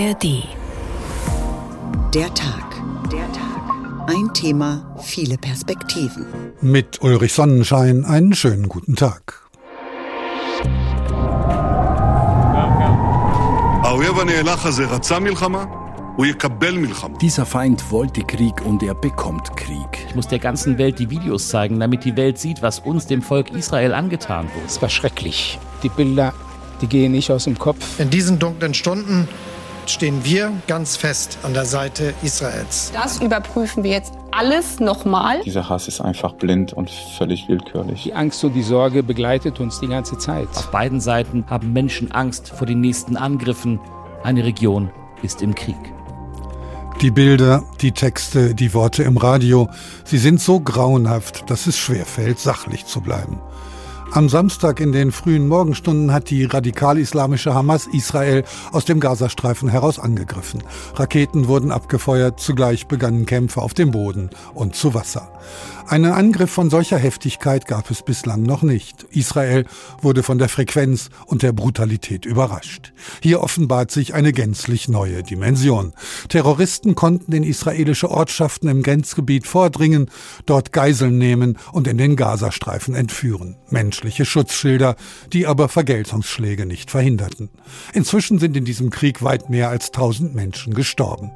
ARD. Der Tag. Der Tag. Ein Thema, viele Perspektiven. Mit Ulrich Sonnenschein einen schönen guten Tag. Dieser Feind wollte Krieg und er bekommt Krieg. Ich muss der ganzen Welt die Videos zeigen, damit die Welt sieht, was uns, dem Volk Israel, angetan wurde. Es war schrecklich. Die Bilder, die gehen nicht aus dem Kopf. In diesen dunklen Stunden stehen wir ganz fest an der Seite Israels. Das überprüfen wir jetzt alles nochmal. Dieser Hass ist einfach blind und völlig willkürlich. Die Angst und die Sorge begleitet uns die ganze Zeit. Auf beiden Seiten haben Menschen Angst vor den nächsten Angriffen. Eine Region ist im Krieg. Die Bilder, die Texte, die Worte im Radio, sie sind so grauenhaft, dass es schwerfällt, sachlich zu bleiben. Am Samstag in den frühen Morgenstunden hat die radikal-islamische Hamas Israel aus dem Gazastreifen heraus angegriffen. Raketen wurden abgefeuert, zugleich begannen Kämpfe auf dem Boden und zu Wasser. Einen Angriff von solcher Heftigkeit gab es bislang noch nicht. Israel wurde von der Frequenz und der Brutalität überrascht. Hier offenbart sich eine gänzlich neue Dimension. Terroristen konnten in israelische Ortschaften im Grenzgebiet vordringen, dort Geiseln nehmen und in den Gazastreifen entführen. Menschliche Schutzschilder, die aber Vergeltungsschläge nicht verhinderten. Inzwischen sind in diesem Krieg weit mehr als tausend Menschen gestorben.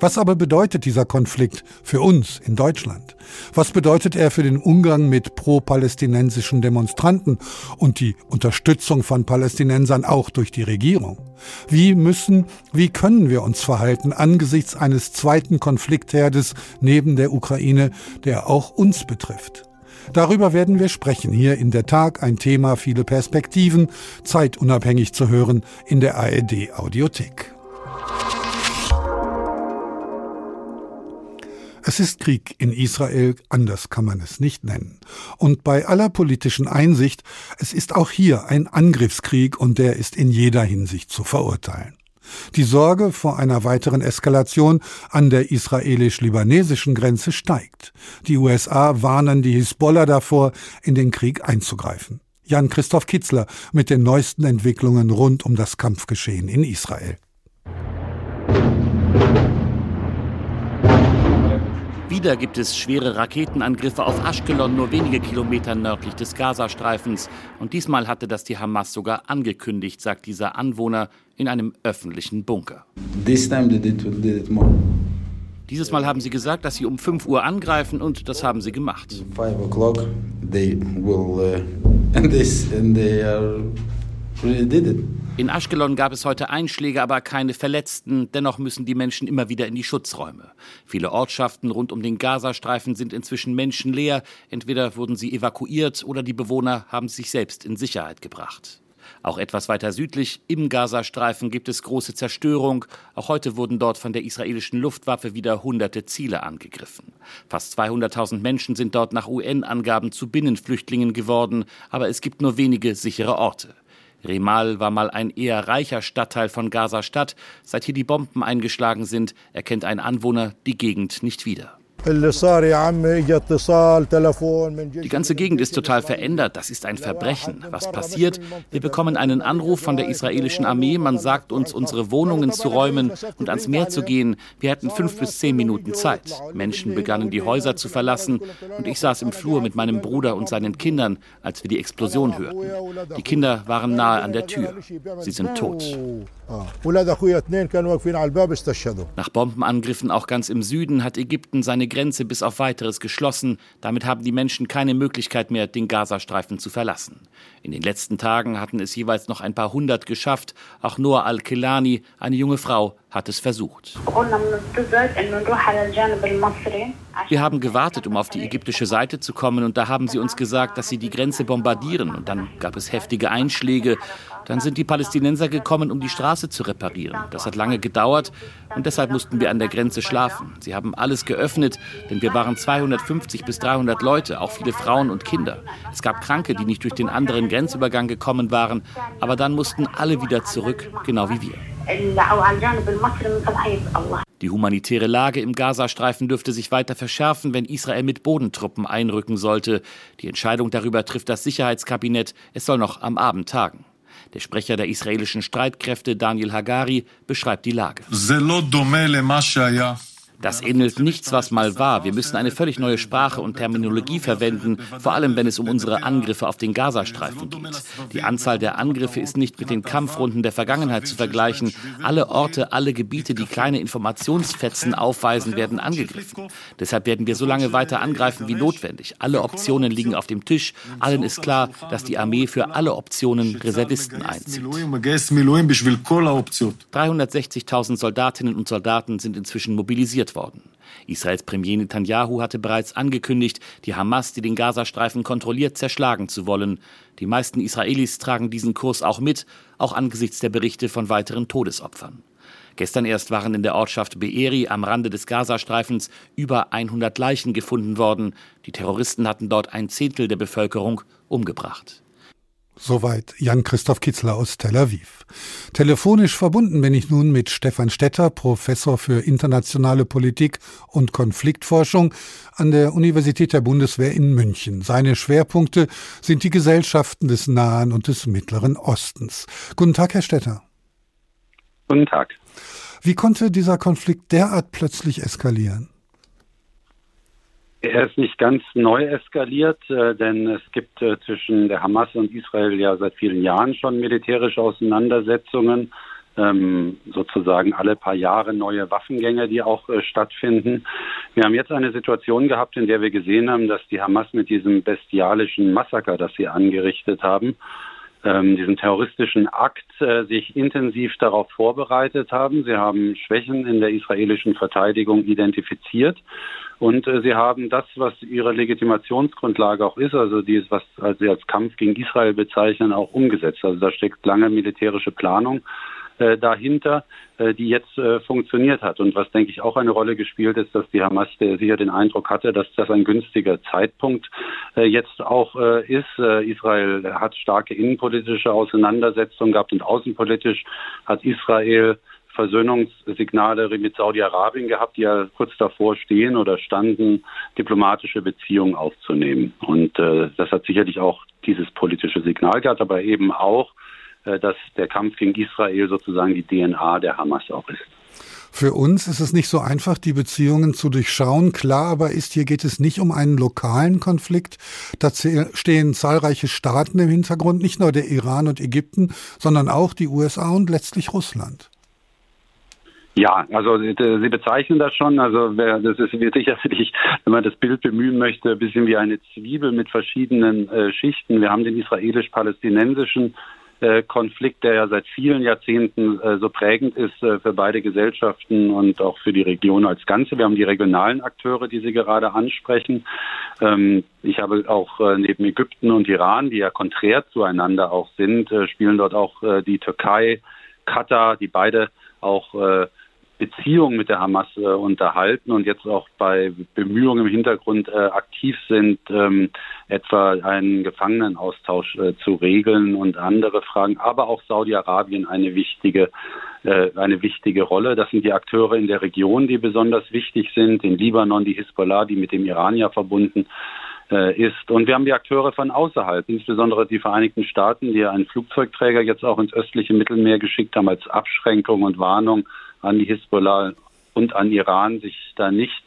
Was aber bedeutet dieser Konflikt für uns in Deutschland? Was bedeutet er für den Umgang mit pro-palästinensischen Demonstranten und die Unterstützung von Palästinensern auch durch die Regierung? Wie müssen, wie können wir uns verhalten angesichts eines zweiten Konfliktherdes neben der Ukraine, der auch uns betrifft? Darüber werden wir sprechen. Hier in der Tag ein Thema, viele Perspektiven, zeitunabhängig zu hören in der ARD Audiothek. Es ist Krieg in Israel, anders kann man es nicht nennen. Und bei aller politischen Einsicht, es ist auch hier ein Angriffskrieg und der ist in jeder Hinsicht zu verurteilen. Die Sorge vor einer weiteren Eskalation an der israelisch-libanesischen Grenze steigt. Die USA warnen die Hisbollah davor, in den Krieg einzugreifen. Jan-Christoph Kitzler mit den neuesten Entwicklungen rund um das Kampfgeschehen in Israel. Wieder gibt es schwere Raketenangriffe auf Ashkelon, nur wenige Kilometer nördlich des Gazastreifens. Und diesmal hatte das die Hamas sogar angekündigt, sagt dieser Anwohner in einem öffentlichen Bunker. Dieses Mal haben sie gesagt, dass sie um 5 Uhr angreifen und das haben sie gemacht. 5 o'clock, they will, uh, and this, and they are. In Aschkelon gab es heute Einschläge, aber keine Verletzten. Dennoch müssen die Menschen immer wieder in die Schutzräume. Viele Ortschaften rund um den Gazastreifen sind inzwischen menschenleer. Entweder wurden sie evakuiert oder die Bewohner haben sich selbst in Sicherheit gebracht. Auch etwas weiter südlich im Gazastreifen gibt es große Zerstörung. Auch heute wurden dort von der israelischen Luftwaffe wieder hunderte Ziele angegriffen. Fast 200.000 Menschen sind dort nach UN-Angaben zu Binnenflüchtlingen geworden, aber es gibt nur wenige sichere Orte. Remal war mal ein eher reicher Stadtteil von Gaza-Stadt. Seit hier die Bomben eingeschlagen sind, erkennt ein Anwohner die Gegend nicht wieder. Die ganze Gegend ist total verändert. Das ist ein Verbrechen. Was passiert? Wir bekommen einen Anruf von der israelischen Armee. Man sagt uns, unsere Wohnungen zu räumen und ans Meer zu gehen. Wir hatten fünf bis zehn Minuten Zeit. Menschen begannen die Häuser zu verlassen und ich saß im Flur mit meinem Bruder und seinen Kindern, als wir die Explosion hörten. Die Kinder waren nahe an der Tür. Sie sind tot. Nach Bombenangriffen auch ganz im Süden hat Ägypten seine Grenze bis auf weiteres geschlossen. Damit haben die Menschen keine Möglichkeit mehr, den Gazastreifen zu verlassen. In den letzten Tagen hatten es jeweils noch ein paar hundert geschafft. Auch Noah al-Kelani, eine junge Frau, hat es versucht. Wir haben gewartet, um auf die ägyptische Seite zu kommen, und da haben sie uns gesagt, dass sie die Grenze bombardieren. Und dann gab es heftige Einschläge. Dann sind die Palästinenser gekommen, um die Straße zu reparieren. Das hat lange gedauert und deshalb mussten wir an der Grenze schlafen. Sie haben alles geöffnet, denn wir waren 250 bis 300 Leute, auch viele Frauen und Kinder. Es gab Kranke, die nicht durch den anderen Grenzübergang gekommen waren, aber dann mussten alle wieder zurück, genau wie wir. Die humanitäre Lage im Gazastreifen dürfte sich weiter verschärfen, wenn Israel mit Bodentruppen einrücken sollte. Die Entscheidung darüber trifft das Sicherheitskabinett. Es soll noch am Abend tagen. Der Sprecher der israelischen Streitkräfte, Daniel Hagari, beschreibt die Lage. Das ähnelt nichts, was mal war. Wir müssen eine völlig neue Sprache und Terminologie verwenden, vor allem wenn es um unsere Angriffe auf den Gazastreifen geht. Die Anzahl der Angriffe ist nicht mit den Kampfrunden der Vergangenheit zu vergleichen. Alle Orte, alle Gebiete, die kleine Informationsfetzen aufweisen, werden angegriffen. Deshalb werden wir so lange weiter angreifen wie notwendig. Alle Optionen liegen auf dem Tisch. Allen ist klar, dass die Armee für alle Optionen Reservisten einzieht. 360.000 Soldatinnen und Soldaten sind inzwischen mobilisiert arrestiert worden. Israels Premier Netanyahu hatte bereits angekündigt, die Hamas, die den Gazastreifen kontrolliert, zerschlagen zu wollen. Die meisten Israelis tragen diesen Kurs auch mit, auch angesichts der Berichte von weiteren Todesopfern. Gestern erst waren in der Ortschaft Be'eri am Rande des Gazastreifens über 100 Leichen gefunden worden. Die Terroristen hatten dort ein Zehntel der Bevölkerung umgebracht. Soweit Jan-Christoph Kitzler aus Tel Aviv. Telefonisch verbunden bin ich nun mit Stefan Stetter, Professor für internationale Politik und Konfliktforschung an der Universität der Bundeswehr in München. Seine Schwerpunkte sind die Gesellschaften des Nahen und des Mittleren Ostens. Guten Tag, Herr Stetter. Guten Tag. Wie konnte dieser Konflikt derart plötzlich eskalieren? Er ist nicht ganz neu eskaliert, äh, denn es gibt äh, zwischen der Hamas und Israel ja seit vielen Jahren schon militärische Auseinandersetzungen, ähm, sozusagen alle paar Jahre neue Waffengänge, die auch äh, stattfinden. Wir haben jetzt eine Situation gehabt, in der wir gesehen haben, dass die Hamas mit diesem bestialischen Massaker, das sie angerichtet haben, ähm, diesen terroristischen Akt äh, sich intensiv darauf vorbereitet haben. Sie haben Schwächen in der israelischen Verteidigung identifiziert und äh, sie haben das, was ihre Legitimationsgrundlage auch ist, also dies, was sie als Kampf gegen Israel bezeichnen, auch umgesetzt. Also da steckt lange militärische Planung äh, dahinter, äh, die jetzt äh, funktioniert hat. Und was, denke ich, auch eine Rolle gespielt ist, dass die Hamas der sicher den Eindruck hatte, dass das ein günstiger Zeitpunkt äh, jetzt auch äh, ist. Äh, Israel hat starke innenpolitische Auseinandersetzungen gehabt und außenpolitisch hat Israel Versöhnungssignale mit Saudi-Arabien gehabt, die ja kurz davor stehen oder standen, diplomatische Beziehungen aufzunehmen. Und äh, das hat sicherlich auch dieses politische Signal gehabt, aber eben auch, dass der Kampf gegen Israel sozusagen die DNA der Hamas auch ist. Für uns ist es nicht so einfach, die Beziehungen zu durchschauen. Klar aber ist, hier geht es nicht um einen lokalen Konflikt. Da stehen zahlreiche Staaten im Hintergrund, nicht nur der Iran und Ägypten, sondern auch die USA und letztlich Russland. Ja, also Sie bezeichnen das schon. Also das ist sicherlich, wenn man das Bild bemühen möchte, ein bisschen wie eine Zwiebel mit verschiedenen äh, Schichten. Wir haben den israelisch-palästinensischen äh, Konflikt, der ja seit vielen Jahrzehnten äh, so prägend ist äh, für beide Gesellschaften und auch für die Region als Ganze. Wir haben die regionalen Akteure, die Sie gerade ansprechen. Ähm, ich habe auch äh, neben Ägypten und Iran, die ja konträr zueinander auch sind, spielen dort auch die Türkei, Katar, die beide auch Beziehungen mit der Hamas äh, unterhalten und jetzt auch bei Bemühungen im Hintergrund äh, aktiv sind, ähm, etwa einen Gefangenenaustausch äh, zu regeln und andere Fragen, aber auch Saudi-Arabien eine wichtige äh, eine wichtige Rolle. Das sind die Akteure in der Region, die besonders wichtig sind, in Libanon, die Hisbollah, die mit dem Iran ja verbunden äh, ist. Und wir haben die Akteure von außerhalb, insbesondere die Vereinigten Staaten, die einen Flugzeugträger jetzt auch ins östliche Mittelmeer geschickt haben als Abschränkung und Warnung an die Hisbollah und an Iran, sich da nicht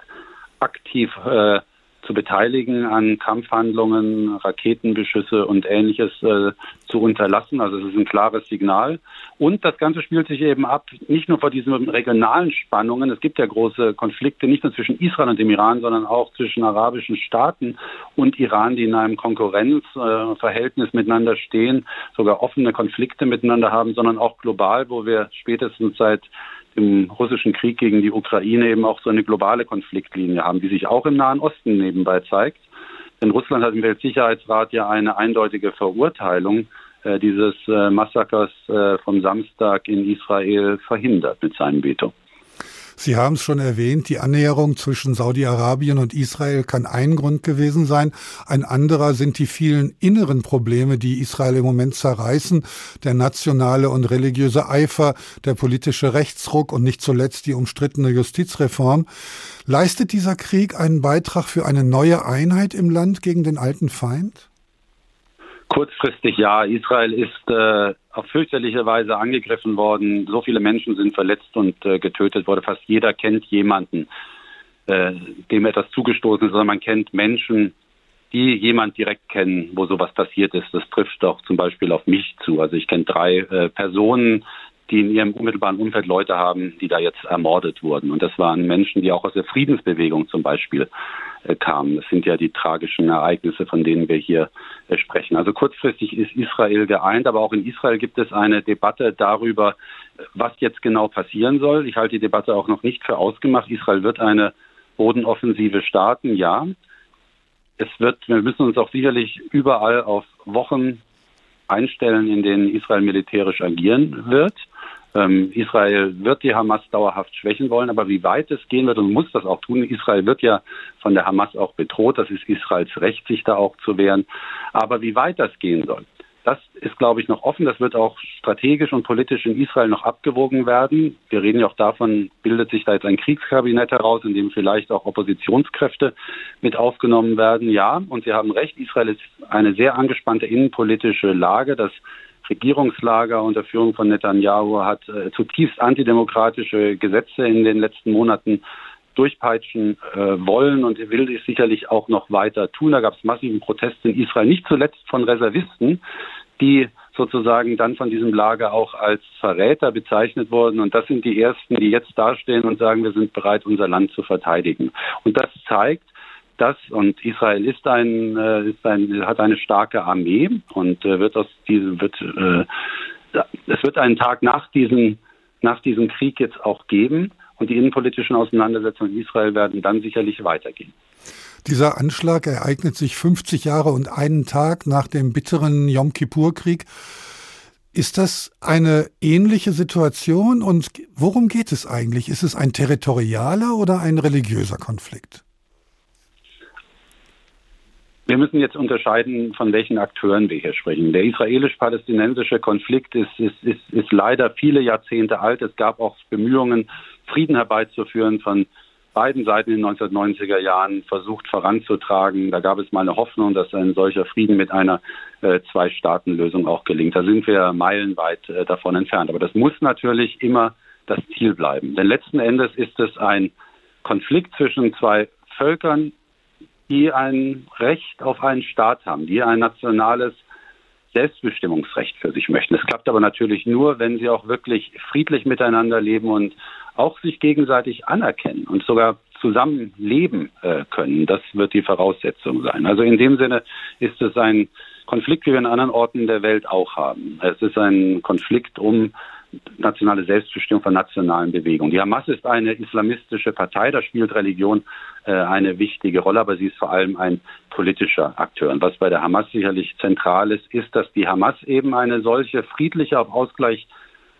aktiv äh, zu beteiligen an Kampfhandlungen, Raketenbeschüsse und ähnliches äh, zu unterlassen. Also es ist ein klares Signal. Und das Ganze spielt sich eben ab, nicht nur vor diesen regionalen Spannungen. Es gibt ja große Konflikte, nicht nur zwischen Israel und dem Iran, sondern auch zwischen arabischen Staaten und Iran, die in einem Konkurrenzverhältnis äh, miteinander stehen, sogar offene Konflikte miteinander haben, sondern auch global, wo wir spätestens seit im russischen Krieg gegen die Ukraine eben auch so eine globale Konfliktlinie haben, die sich auch im Nahen Osten nebenbei zeigt. Denn Russland hat im Weltsicherheitsrat ja eine eindeutige Verurteilung äh, dieses äh, Massakers äh, vom Samstag in Israel verhindert mit seinem Veto. Sie haben es schon erwähnt, die Annäherung zwischen Saudi-Arabien und Israel kann ein Grund gewesen sein. Ein anderer sind die vielen inneren Probleme, die Israel im Moment zerreißen. Der nationale und religiöse Eifer, der politische Rechtsruck und nicht zuletzt die umstrittene Justizreform. Leistet dieser Krieg einen Beitrag für eine neue Einheit im Land gegen den alten Feind? Kurzfristig ja. Israel ist äh, auf fürchterliche Weise angegriffen worden. So viele Menschen sind verletzt und äh, getötet worden. Fast jeder kennt jemanden, äh, dem etwas zugestoßen ist, sondern man kennt Menschen, die jemand direkt kennen, wo sowas passiert ist. Das trifft doch zum Beispiel auf mich zu. Also ich kenne drei äh, Personen, die in ihrem unmittelbaren Umfeld Leute haben, die da jetzt ermordet wurden. Und das waren Menschen, die auch aus der Friedensbewegung zum Beispiel äh, kamen. Das sind ja die tragischen Ereignisse, von denen wir hier äh, sprechen. Also kurzfristig ist Israel geeint, aber auch in Israel gibt es eine Debatte darüber, was jetzt genau passieren soll. Ich halte die Debatte auch noch nicht für ausgemacht. Israel wird eine Bodenoffensive starten, ja. Es wird, wir müssen uns auch sicherlich überall auf Wochen einstellen, in denen Israel militärisch agieren wird. Ähm, Israel wird die Hamas dauerhaft schwächen wollen, aber wie weit es gehen wird und muss das auch tun. Israel wird ja von der Hamas auch bedroht. Das ist Israels Recht, sich da auch zu wehren. Aber wie weit das gehen soll, das ist, glaube ich, noch offen. Das wird auch strategisch und politisch in Israel noch abgewogen werden. Wir reden ja auch davon, bildet sich da jetzt ein Kriegskabinett heraus, in dem vielleicht auch Oppositionskräfte mit aufgenommen werden. Ja, und Sie haben recht, Israel ist eine sehr angespannte innenpolitische Lage. Das Regierungslager unter Führung von Netanyahu hat äh, zutiefst antidemokratische Gesetze in den letzten Monaten durchpeitschen äh, wollen und will es sicherlich auch noch weiter tun. Da gab es massiven Protest in Israel, nicht zuletzt von Reservisten, die sozusagen dann von diesem Lager auch als Verräter bezeichnet wurden. Und das sind die Ersten, die jetzt dastehen und sagen, wir sind bereit, unser Land zu verteidigen. Und das zeigt, das und Israel ist ein, äh, ist ein hat eine starke Armee und äh, wird aus diesem wird äh, es wird einen Tag nach diesem nach diesem Krieg jetzt auch geben und die innenpolitischen Auseinandersetzungen in Israel werden dann sicherlich weitergehen. Dieser Anschlag ereignet sich 50 Jahre und einen Tag nach dem bitteren Yom Kippur-Krieg. Ist das eine ähnliche Situation und worum geht es eigentlich? Ist es ein territorialer oder ein religiöser Konflikt? Wir müssen jetzt unterscheiden, von welchen Akteuren wir hier sprechen. Der israelisch-palästinensische Konflikt ist, ist, ist, ist leider viele Jahrzehnte alt. Es gab auch Bemühungen, Frieden herbeizuführen von beiden Seiten in den 1990er Jahren versucht voranzutragen. Da gab es mal eine Hoffnung, dass ein solcher Frieden mit einer äh, Zwei-Staaten-Lösung auch gelingt. Da sind wir meilenweit äh, davon entfernt. Aber das muss natürlich immer das Ziel bleiben. Denn letzten Endes ist es ein Konflikt zwischen zwei Völkern, die ein Recht auf einen Staat haben, die ein nationales Selbstbestimmungsrecht für sich möchten. Es klappt aber natürlich nur, wenn sie auch wirklich friedlich miteinander leben und auch sich gegenseitig anerkennen und sogar zusammenleben äh, können. Das wird die Voraussetzung sein. Also in dem Sinne ist es ein Konflikt, wie wir in anderen Orten der Welt auch haben. Es ist ein Konflikt um nationale Selbstbestimmung von nationalen Bewegungen. Die Hamas ist eine islamistische Partei, da spielt Religion äh, eine wichtige Rolle, aber sie ist vor allem ein politischer Akteur. Und was bei der Hamas sicherlich zentral ist, ist, dass die Hamas eben eine solche friedliche, auf Ausgleich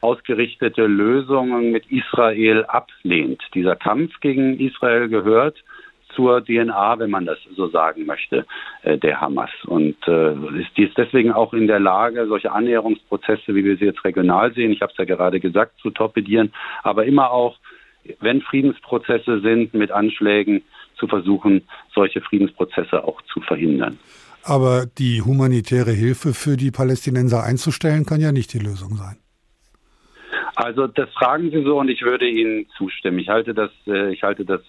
ausgerichtete Lösung mit Israel ablehnt. Dieser Kampf gegen Israel gehört zur DNA, wenn man das so sagen möchte, äh, der Hamas. Und äh, ist deswegen auch in der Lage, solche Annäherungsprozesse, wie wir sie jetzt regional sehen, ich habe es ja gerade gesagt, zu torpedieren, aber immer auch, wenn Friedensprozesse sind, mit Anschlägen zu versuchen, solche Friedensprozesse auch zu verhindern. Aber die humanitäre Hilfe für die Palästinenser einzustellen, kann ja nicht die Lösung sein. Also das fragen Sie so und ich würde Ihnen zustimmen. Ich halte das, äh, ich halte das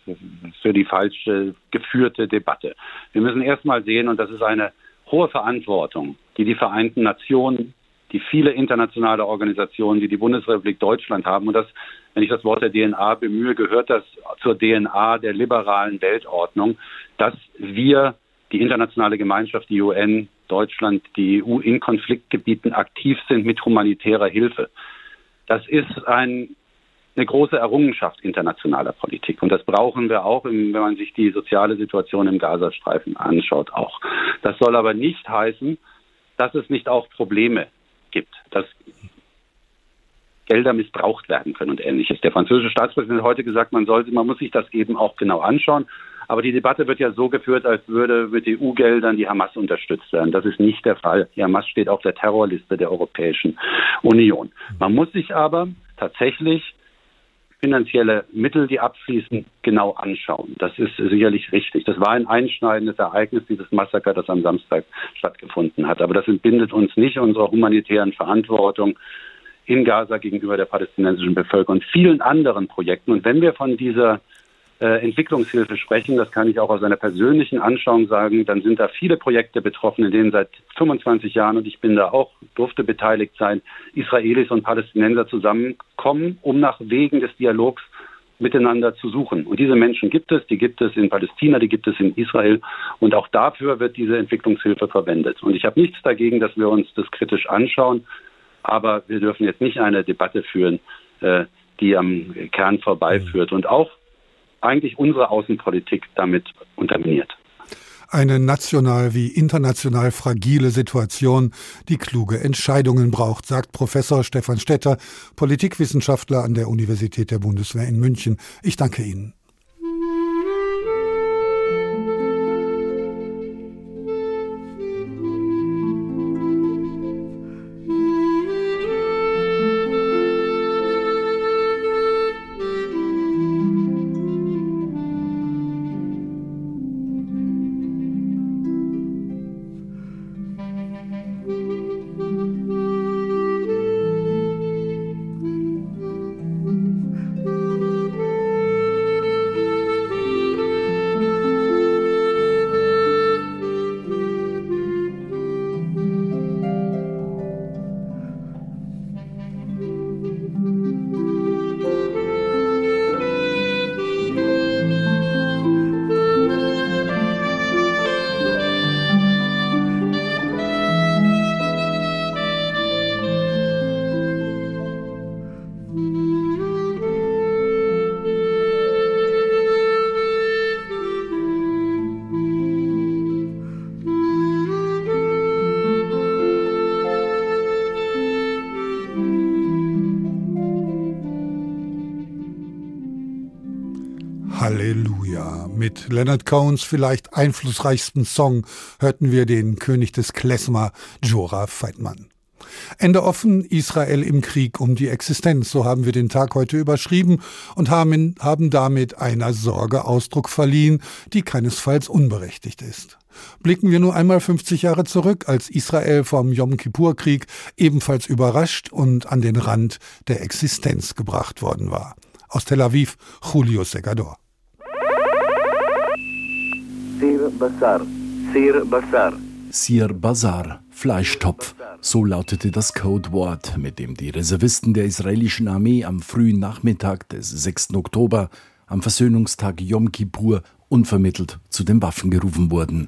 für die falsche geführte Debatte. Wir müssen erstmal sehen, und das ist eine hohe Verantwortung, die die Vereinten Nationen, die viele internationale Organisationen, die die Bundesrepublik Deutschland haben. Und das, wenn ich das Wort der DNA bemühe, gehört das zur DNA der liberalen Weltordnung, dass wir die internationale Gemeinschaft, die UN, Deutschland, die EU in Konfliktgebieten aktiv sind mit humanitärer Hilfe. Das ist ein, eine große Errungenschaft internationaler Politik. Und das brauchen wir auch, wenn man sich die soziale Situation im Gazastreifen anschaut, auch. Das soll aber nicht heißen, dass es nicht auch Probleme gibt, dass Gelder missbraucht werden können und ähnliches. Der französische Staatspräsident hat heute gesagt, man sollte, man muss sich das eben auch genau anschauen. Aber die Debatte wird ja so geführt, als würde mit EU-Geldern die Hamas unterstützt werden. Das ist nicht der Fall. Die Hamas steht auf der Terrorliste der Europäischen Union. Man muss sich aber tatsächlich finanzielle Mittel, die abfließen, genau anschauen. Das ist sicherlich richtig. Das war ein einschneidendes Ereignis, dieses Massaker, das am Samstag stattgefunden hat. Aber das entbindet uns nicht unserer humanitären Verantwortung in Gaza gegenüber der palästinensischen Bevölkerung und vielen anderen Projekten. Und wenn wir von dieser Entwicklungshilfe sprechen, das kann ich auch aus einer persönlichen Anschauung sagen, dann sind da viele Projekte betroffen, in denen seit 25 Jahren, und ich bin da auch, durfte beteiligt sein, Israelis und Palästinenser zusammenkommen, um nach Wegen des Dialogs miteinander zu suchen. Und diese Menschen gibt es, die gibt es in Palästina, die gibt es in Israel. Und auch dafür wird diese Entwicklungshilfe verwendet. Und ich habe nichts dagegen, dass wir uns das kritisch anschauen. Aber wir dürfen jetzt nicht eine Debatte führen, äh, die am Kern vorbeiführt. Und auch eigentlich unsere Außenpolitik damit unterminiert. Eine national wie international fragile Situation, die kluge Entscheidungen braucht, sagt Professor Stefan Stetter, Politikwissenschaftler an der Universität der Bundeswehr in München. Ich danke Ihnen. Mit Leonard Cohns vielleicht einflussreichsten Song hörten wir den König des Klezmer, Jora Feitmann. Ende offen, Israel im Krieg um die Existenz, so haben wir den Tag heute überschrieben und haben, haben damit einer Sorge Ausdruck verliehen, die keinesfalls unberechtigt ist. Blicken wir nur einmal 50 Jahre zurück, als Israel vom Yom Kippur-Krieg ebenfalls überrascht und an den Rand der Existenz gebracht worden war. Aus Tel Aviv, Julio Segador. Sir Basar. Sir Basar. Sir Bazar, Fleischtopf. So lautete das Codewort, mit dem die Reservisten der israelischen Armee am frühen Nachmittag des 6. Oktober, am Versöhnungstag Yom Kippur, unvermittelt zu den Waffen gerufen wurden.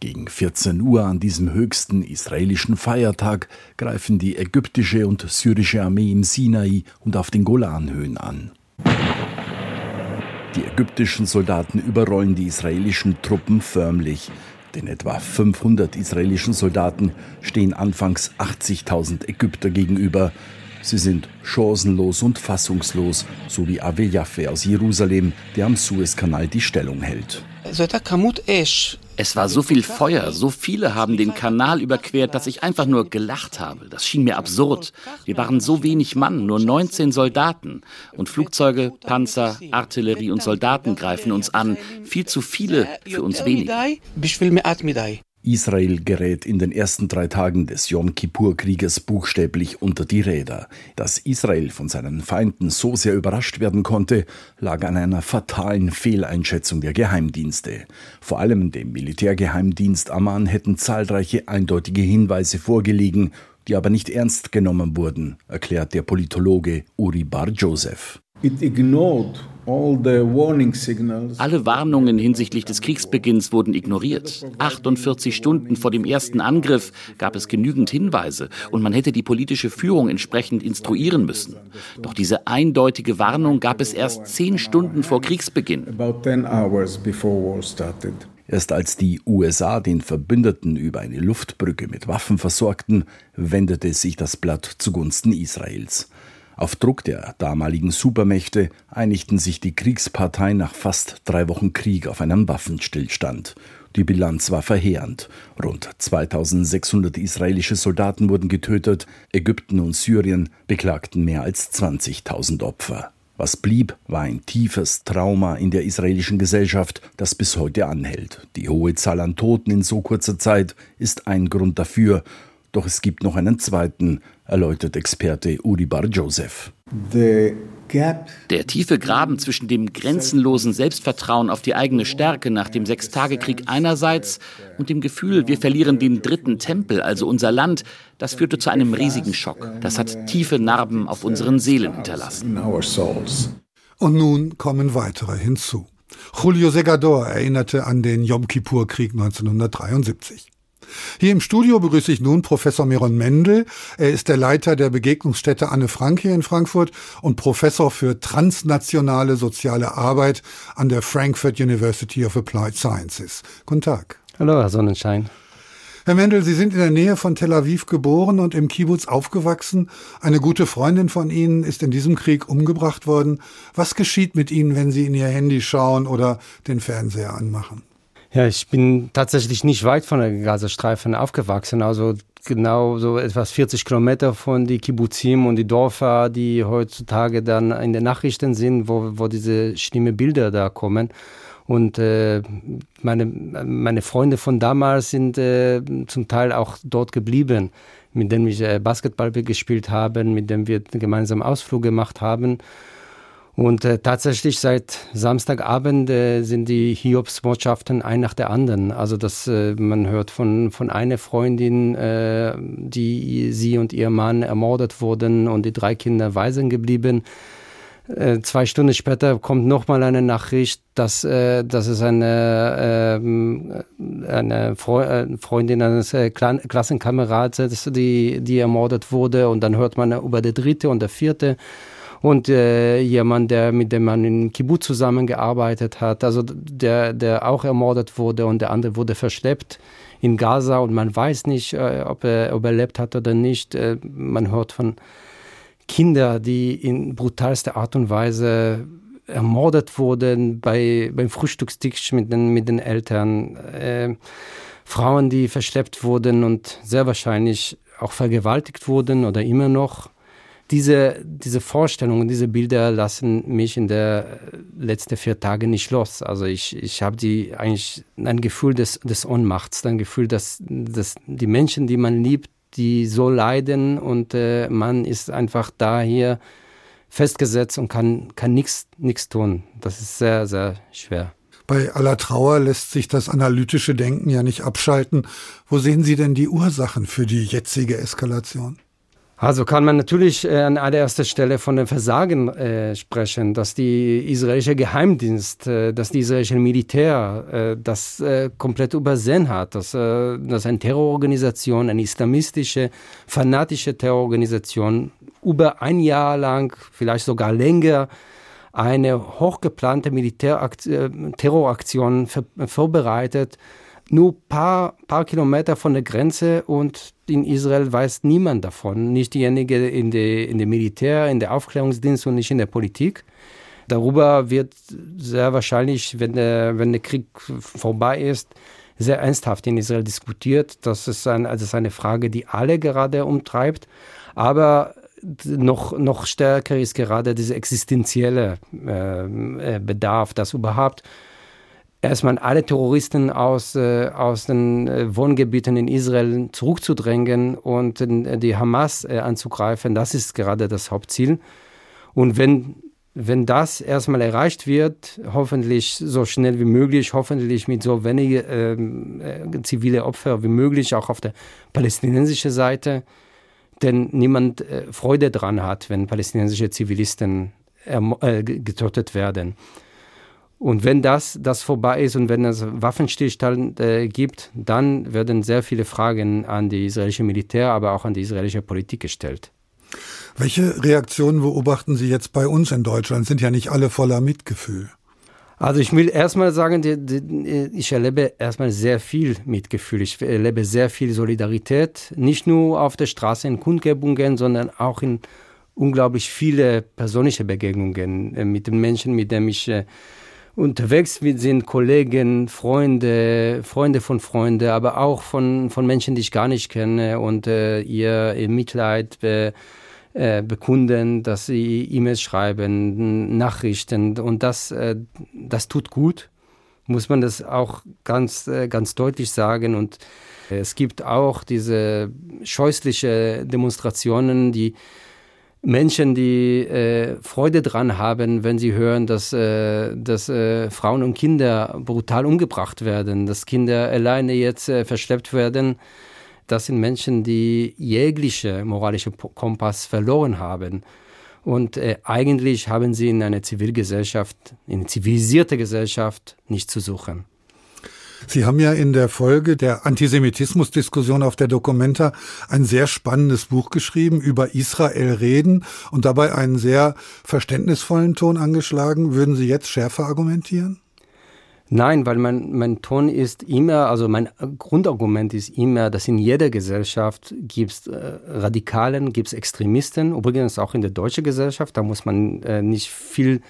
Gegen 14 Uhr an diesem höchsten israelischen Feiertag greifen die ägyptische und syrische Armee im Sinai und auf den Golanhöhen an. Die ägyptischen Soldaten überrollen die israelischen Truppen förmlich. Den etwa 500 israelischen Soldaten stehen anfangs 80.000 Ägypter gegenüber. Sie sind chancenlos und fassungslos, so wie Avel Yaffe aus Jerusalem, der am Suezkanal die Stellung hält. Es war so viel Feuer, so viele haben den Kanal überquert, dass ich einfach nur gelacht habe. Das schien mir absurd. Wir waren so wenig Mann, nur 19 Soldaten. Und Flugzeuge, Panzer, Artillerie und Soldaten greifen uns an. Viel zu viele für uns wenige. Israel gerät in den ersten drei Tagen des Yom Kippur-Krieges buchstäblich unter die Räder. Dass Israel von seinen Feinden so sehr überrascht werden konnte, lag an einer fatalen Fehleinschätzung der Geheimdienste. Vor allem dem Militärgeheimdienst Amman hätten zahlreiche eindeutige Hinweise vorgelegen, die aber nicht ernst genommen wurden, erklärt der Politologe Uri Bar Joseph. It ignored alle Warnungen hinsichtlich des Kriegsbeginns wurden ignoriert. 48 Stunden vor dem ersten Angriff gab es genügend Hinweise und man hätte die politische Führung entsprechend instruieren müssen. Doch diese eindeutige Warnung gab es erst zehn Stunden vor Kriegsbeginn. Erst als die USA den Verbündeten über eine Luftbrücke mit Waffen versorgten, wendete sich das Blatt zugunsten Israels. Auf Druck der damaligen Supermächte einigten sich die Kriegsparteien nach fast drei Wochen Krieg auf einen Waffenstillstand. Die Bilanz war verheerend. Rund 2600 israelische Soldaten wurden getötet, Ägypten und Syrien beklagten mehr als 20.000 Opfer. Was blieb, war ein tiefes Trauma in der israelischen Gesellschaft, das bis heute anhält. Die hohe Zahl an Toten in so kurzer Zeit ist ein Grund dafür. Doch es gibt noch einen zweiten, erläutert Experte Uri Bar Joseph. Der tiefe Graben zwischen dem grenzenlosen Selbstvertrauen auf die eigene Stärke nach dem Sechstagekrieg einerseits und dem Gefühl, wir verlieren den dritten Tempel, also unser Land, das führte zu einem riesigen Schock. Das hat tiefe Narben auf unseren Seelen hinterlassen. Und nun kommen weitere hinzu. Julio Segador erinnerte an den Yom Kippur-Krieg 1973. Hier im Studio begrüße ich nun Professor Miron Mendel. Er ist der Leiter der Begegnungsstätte Anne Frank hier in Frankfurt und Professor für transnationale soziale Arbeit an der Frankfurt University of Applied Sciences. Guten Tag. Hallo, Herr Sonnenschein. Herr Mendel, Sie sind in der Nähe von Tel Aviv geboren und im Kibbutz aufgewachsen. Eine gute Freundin von Ihnen ist in diesem Krieg umgebracht worden. Was geschieht mit Ihnen, wenn Sie in Ihr Handy schauen oder den Fernseher anmachen? Ja, ich bin tatsächlich nicht weit von der Gazastreifen aufgewachsen, also genau so etwas 40 Kilometer von die Kibbutzim und die Dörfer, die heutzutage dann in den Nachrichten sind, wo, wo diese schlimmen Bilder da kommen. Und äh, meine, meine Freunde von damals sind äh, zum Teil auch dort geblieben, mit denen wir äh, Basketball gespielt haben, mit denen wir gemeinsam Ausflug gemacht haben. Und äh, tatsächlich seit Samstagabend äh, sind die Hiobsbotschaften ein nach der anderen. Also dass äh, man hört von von einer Freundin, äh, die sie und ihr Mann ermordet wurden und die drei Kinder waisen geblieben. Äh, zwei Stunden später kommt nochmal eine Nachricht, dass, äh, dass es eine, äh, eine Freundin eines äh, Klassenkamerats ist, die, die ermordet wurde. Und dann hört man über die dritte und der vierte und äh, jemand, der mit dem man in Kibbutz zusammengearbeitet hat, also der, der auch ermordet wurde und der andere wurde verschleppt in Gaza und man weiß nicht, äh, ob, er, ob er lebt hat oder nicht. Äh, man hört von Kindern, die in brutalster Art und Weise ermordet wurden bei, beim Frühstückstisch mit den, mit den Eltern. Äh, Frauen, die verschleppt wurden und sehr wahrscheinlich auch vergewaltigt wurden oder immer noch diese, diese Vorstellungen, diese Bilder lassen mich in den letzten vier Tagen nicht los. Also ich, ich habe die eigentlich ein Gefühl des, des Ohnmachts, ein Gefühl, dass, dass die Menschen, die man liebt, die so leiden und äh, man ist einfach da hier festgesetzt und kann, kann nichts tun. Das ist sehr, sehr schwer. Bei aller Trauer lässt sich das analytische Denken ja nicht abschalten. Wo sehen Sie denn die Ursachen für die jetzige Eskalation? Also kann man natürlich äh, an allererster Stelle von dem Versagen äh, sprechen, dass die israelische Geheimdienst, äh, dass die israelische Militär äh, das äh, komplett übersehen hat, dass, äh, dass eine Terrororganisation, eine islamistische, fanatische Terrororganisation über ein Jahr lang, vielleicht sogar länger, eine hochgeplante Militärterroraktion vorbereitet, nur paar, paar Kilometer von der Grenze und in Israel weiß niemand davon. Nicht diejenige in der in der Militär, in der Aufklärungsdienst und nicht in der Politik. Darüber wird sehr wahrscheinlich, wenn der, wenn der Krieg vorbei ist, sehr ernsthaft in Israel diskutiert. Das ist, ein, das ist eine Frage, die alle gerade umtreibt. Aber noch, noch stärker ist gerade dieser existenzielle äh, Bedarf, dass überhaupt erstmal alle Terroristen aus, äh, aus den äh, Wohngebieten in Israel zurückzudrängen und äh, die Hamas äh, anzugreifen. Das ist gerade das Hauptziel. Und wenn, wenn das erstmal erreicht wird, hoffentlich so schnell wie möglich, hoffentlich mit so wenigen ähm, äh, zivile Opfer wie möglich, auch auf der palästinensischen Seite, denn niemand Freude daran hat, wenn palästinensische Zivilisten getötet werden. Und wenn das, das vorbei ist und wenn es Waffenstillstand äh, gibt, dann werden sehr viele Fragen an die israelische Militär, aber auch an die israelische Politik gestellt. Welche Reaktionen beobachten Sie jetzt bei uns in Deutschland? Sind ja nicht alle voller Mitgefühl. Also ich will erstmal sagen, ich erlebe erstmal sehr viel Mitgefühl. Ich erlebe sehr viel Solidarität, nicht nur auf der Straße in Kundgebungen, sondern auch in unglaublich viele persönliche Begegnungen äh, mit den Menschen, mit denen ich äh, unterwegs sind, Kollegen, Freunde, Freunde von Freunden, aber auch von, von Menschen, die ich gar nicht kenne und äh, ihr, ihr Mitleid äh, äh, bekunden, dass sie E-Mails schreiben, Nachrichten und das, äh, das tut gut, muss man das auch ganz, äh, ganz deutlich sagen und es gibt auch diese scheußliche Demonstrationen, die Menschen, die äh, Freude dran haben, wenn sie hören, dass, äh, dass äh, Frauen und Kinder brutal umgebracht werden, dass Kinder alleine jetzt äh, verschleppt werden. Das sind Menschen, die jegliche moralische Kompass verloren haben. Und äh, eigentlich haben sie in einer Zivilgesellschaft, in einer zivilisierten Gesellschaft nicht zu suchen. Sie haben ja in der Folge der Antisemitismusdiskussion auf der Documenta ein sehr spannendes Buch geschrieben über Israel reden und dabei einen sehr verständnisvollen Ton angeschlagen. Würden Sie jetzt schärfer argumentieren? Nein, weil mein, mein Ton ist immer, also mein Grundargument ist immer, dass in jeder Gesellschaft gibt es äh, Radikalen, gibt es Extremisten, übrigens auch in der deutschen Gesellschaft, da muss man äh, nicht viel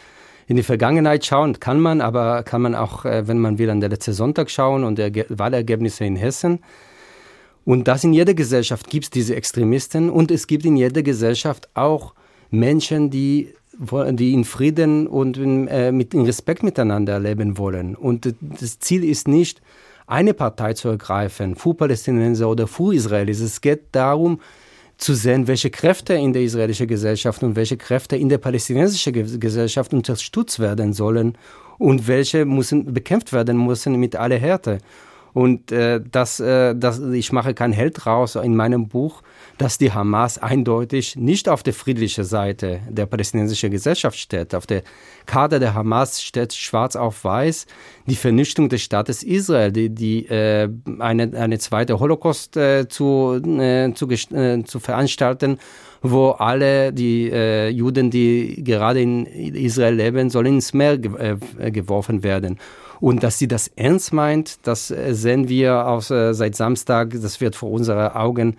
in die Vergangenheit schauen kann man, aber kann man auch, äh, wenn man will, an der letzte Sonntag schauen und die Wahlergebnisse in Hessen. Und das in jeder Gesellschaft gibt es diese Extremisten und es gibt in jeder Gesellschaft auch Menschen, die, die in Frieden und in, äh, mit, in Respekt miteinander leben wollen. Und das Ziel ist nicht, eine Partei zu ergreifen, für Palästinenser oder für Israelis. Es geht darum, zu sehen, welche Kräfte in der israelischen Gesellschaft und welche Kräfte in der palästinensischen Gesellschaft unterstützt werden sollen und welche müssen bekämpft werden müssen mit aller Härte. Und äh, das, äh, das, ich mache kein Held raus in meinem Buch, dass die Hamas eindeutig nicht auf der friedlichen Seite der palästinensischen Gesellschaft steht. Auf der Karte der Hamas steht schwarz auf weiß die Vernichtung des Staates Israel, die, die äh, eine, eine zweite Holocaust äh, zu, äh, zu, äh, zu veranstalten wo alle die äh, Juden, die gerade in Israel leben, sollen ins Meer ge äh, geworfen werden. Und dass sie das ernst meint, das äh, sehen wir aus, äh, seit Samstag, das wird vor unseren Augen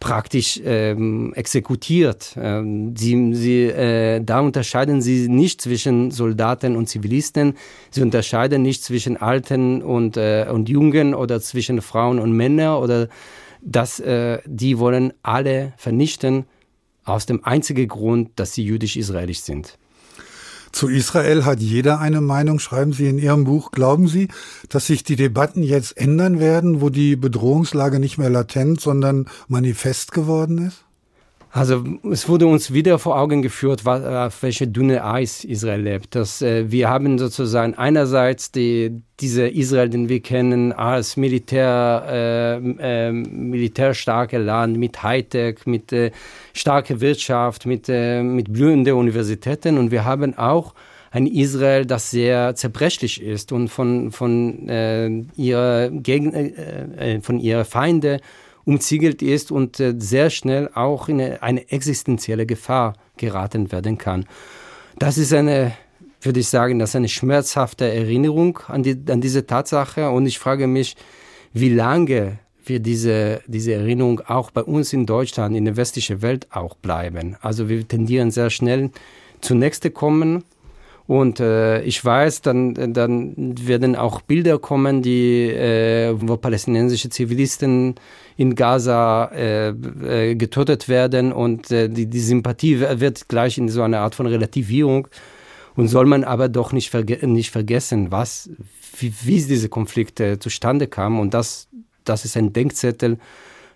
praktisch ähm, exekutiert. Ähm, sie, sie, äh, da unterscheiden sie nicht zwischen Soldaten und Zivilisten. Sie unterscheiden nicht zwischen Alten und, äh, und Jungen oder zwischen Frauen und Männern oder dass äh, die wollen alle vernichten aus dem einzigen Grund, dass sie jüdisch-israelisch sind. Zu Israel hat jeder eine Meinung, schreiben Sie in Ihrem Buch. Glauben Sie, dass sich die Debatten jetzt ändern werden, wo die Bedrohungslage nicht mehr latent, sondern manifest geworden ist? Also es wurde uns wieder vor Augen geführt, auf welche dünne Eis Israel lebt. Dass, äh, wir haben sozusagen einerseits die, diese Israel, den wir kennen, als Militär, äh, äh, militärstarke Land mit Hightech, mit äh, starker Wirtschaft, mit, äh, mit blühenden Universitäten. Und wir haben auch ein Israel, das sehr zerbrechlich ist und von, von, äh, ihrer, äh, äh von ihrer Feinde umziegelt ist und äh, sehr schnell auch in eine, existenzielle Gefahr geraten werden kann. Das ist eine, würde ich sagen, das ist eine schmerzhafte Erinnerung an, die, an diese Tatsache und ich frage mich, wie lange wird diese, diese Erinnerung auch bei uns in Deutschland, in der westlichen Welt auch bleiben. Also wir tendieren sehr schnell zunächst kommen und äh, ich weiß, dann, dann werden auch Bilder kommen, die, äh, wo palästinensische Zivilisten in Gaza äh, äh, getötet werden und äh, die, die Sympathie wird gleich in so eine Art von Relativierung. Und soll man aber doch nicht, verge nicht vergessen, was, wie, wie diese Konflikte zustande kamen. Und das, das ist ein Denkzettel,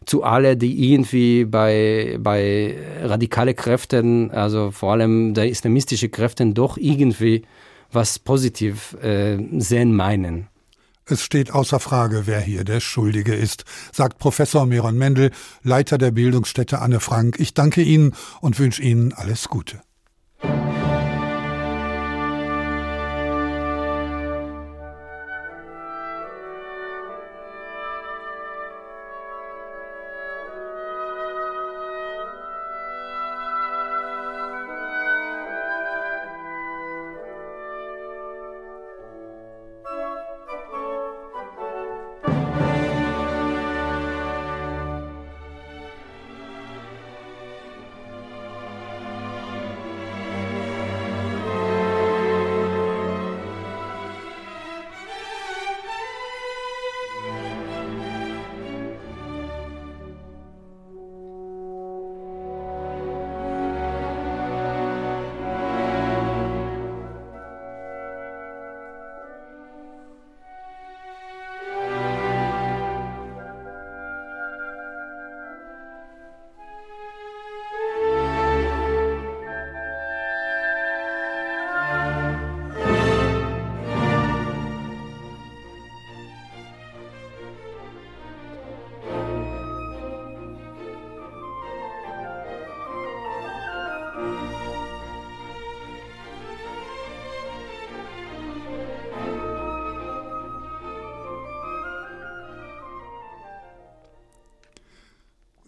zu alle, die irgendwie bei, bei radikale Kräften, also vor allem der islamistische Kräften, doch irgendwie was positiv äh, sehen meinen. Es steht außer Frage, wer hier der Schuldige ist, sagt Professor Miron Mendel, Leiter der Bildungsstätte Anne Frank. Ich danke Ihnen und wünsche Ihnen alles Gute.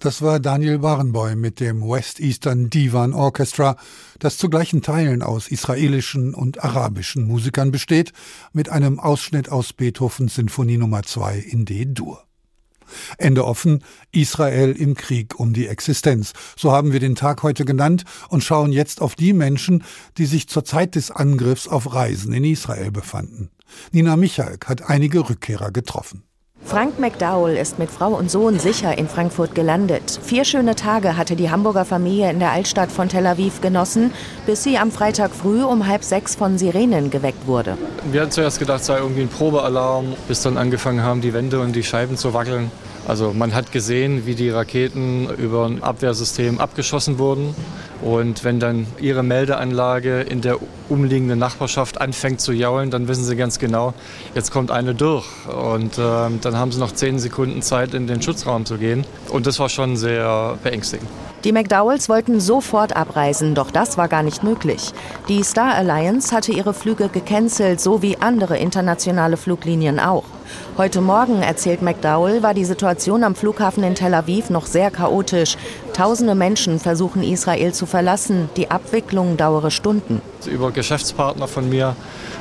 Das war Daniel Barenboim mit dem West Eastern Divan Orchestra, das zu gleichen Teilen aus israelischen und arabischen Musikern besteht, mit einem Ausschnitt aus Beethovens Sinfonie Nummer 2 in D-Dur. Ende offen, Israel im Krieg um die Existenz. So haben wir den Tag heute genannt und schauen jetzt auf die Menschen, die sich zur Zeit des Angriffs auf Reisen in Israel befanden. Nina Michalk hat einige Rückkehrer getroffen. Frank McDowell ist mit Frau und Sohn sicher in Frankfurt gelandet. Vier schöne Tage hatte die Hamburger Familie in der Altstadt von Tel Aviv genossen, bis sie am Freitag früh um halb sechs von Sirenen geweckt wurde. Wir hatten zuerst gedacht, es sei irgendwie ein Probealarm, bis dann angefangen haben, die Wände und die Scheiben zu wackeln. Also man hat gesehen, wie die Raketen über ein Abwehrsystem abgeschossen wurden. Und wenn dann Ihre Meldeanlage in der umliegenden Nachbarschaft anfängt zu jaulen, dann wissen Sie ganz genau, jetzt kommt eine durch. Und äh, dann haben Sie noch zehn Sekunden Zeit, in den Schutzraum zu gehen. Und das war schon sehr beängstigend. Die McDowells wollten sofort abreisen, doch das war gar nicht möglich. Die Star Alliance hatte ihre Flüge gecancelt, so wie andere internationale Fluglinien auch. Heute Morgen, erzählt McDowell, war die Situation am Flughafen in Tel Aviv noch sehr chaotisch. Tausende Menschen versuchen Israel zu verlassen. Die Abwicklung dauere Stunden. Über Geschäftspartner von mir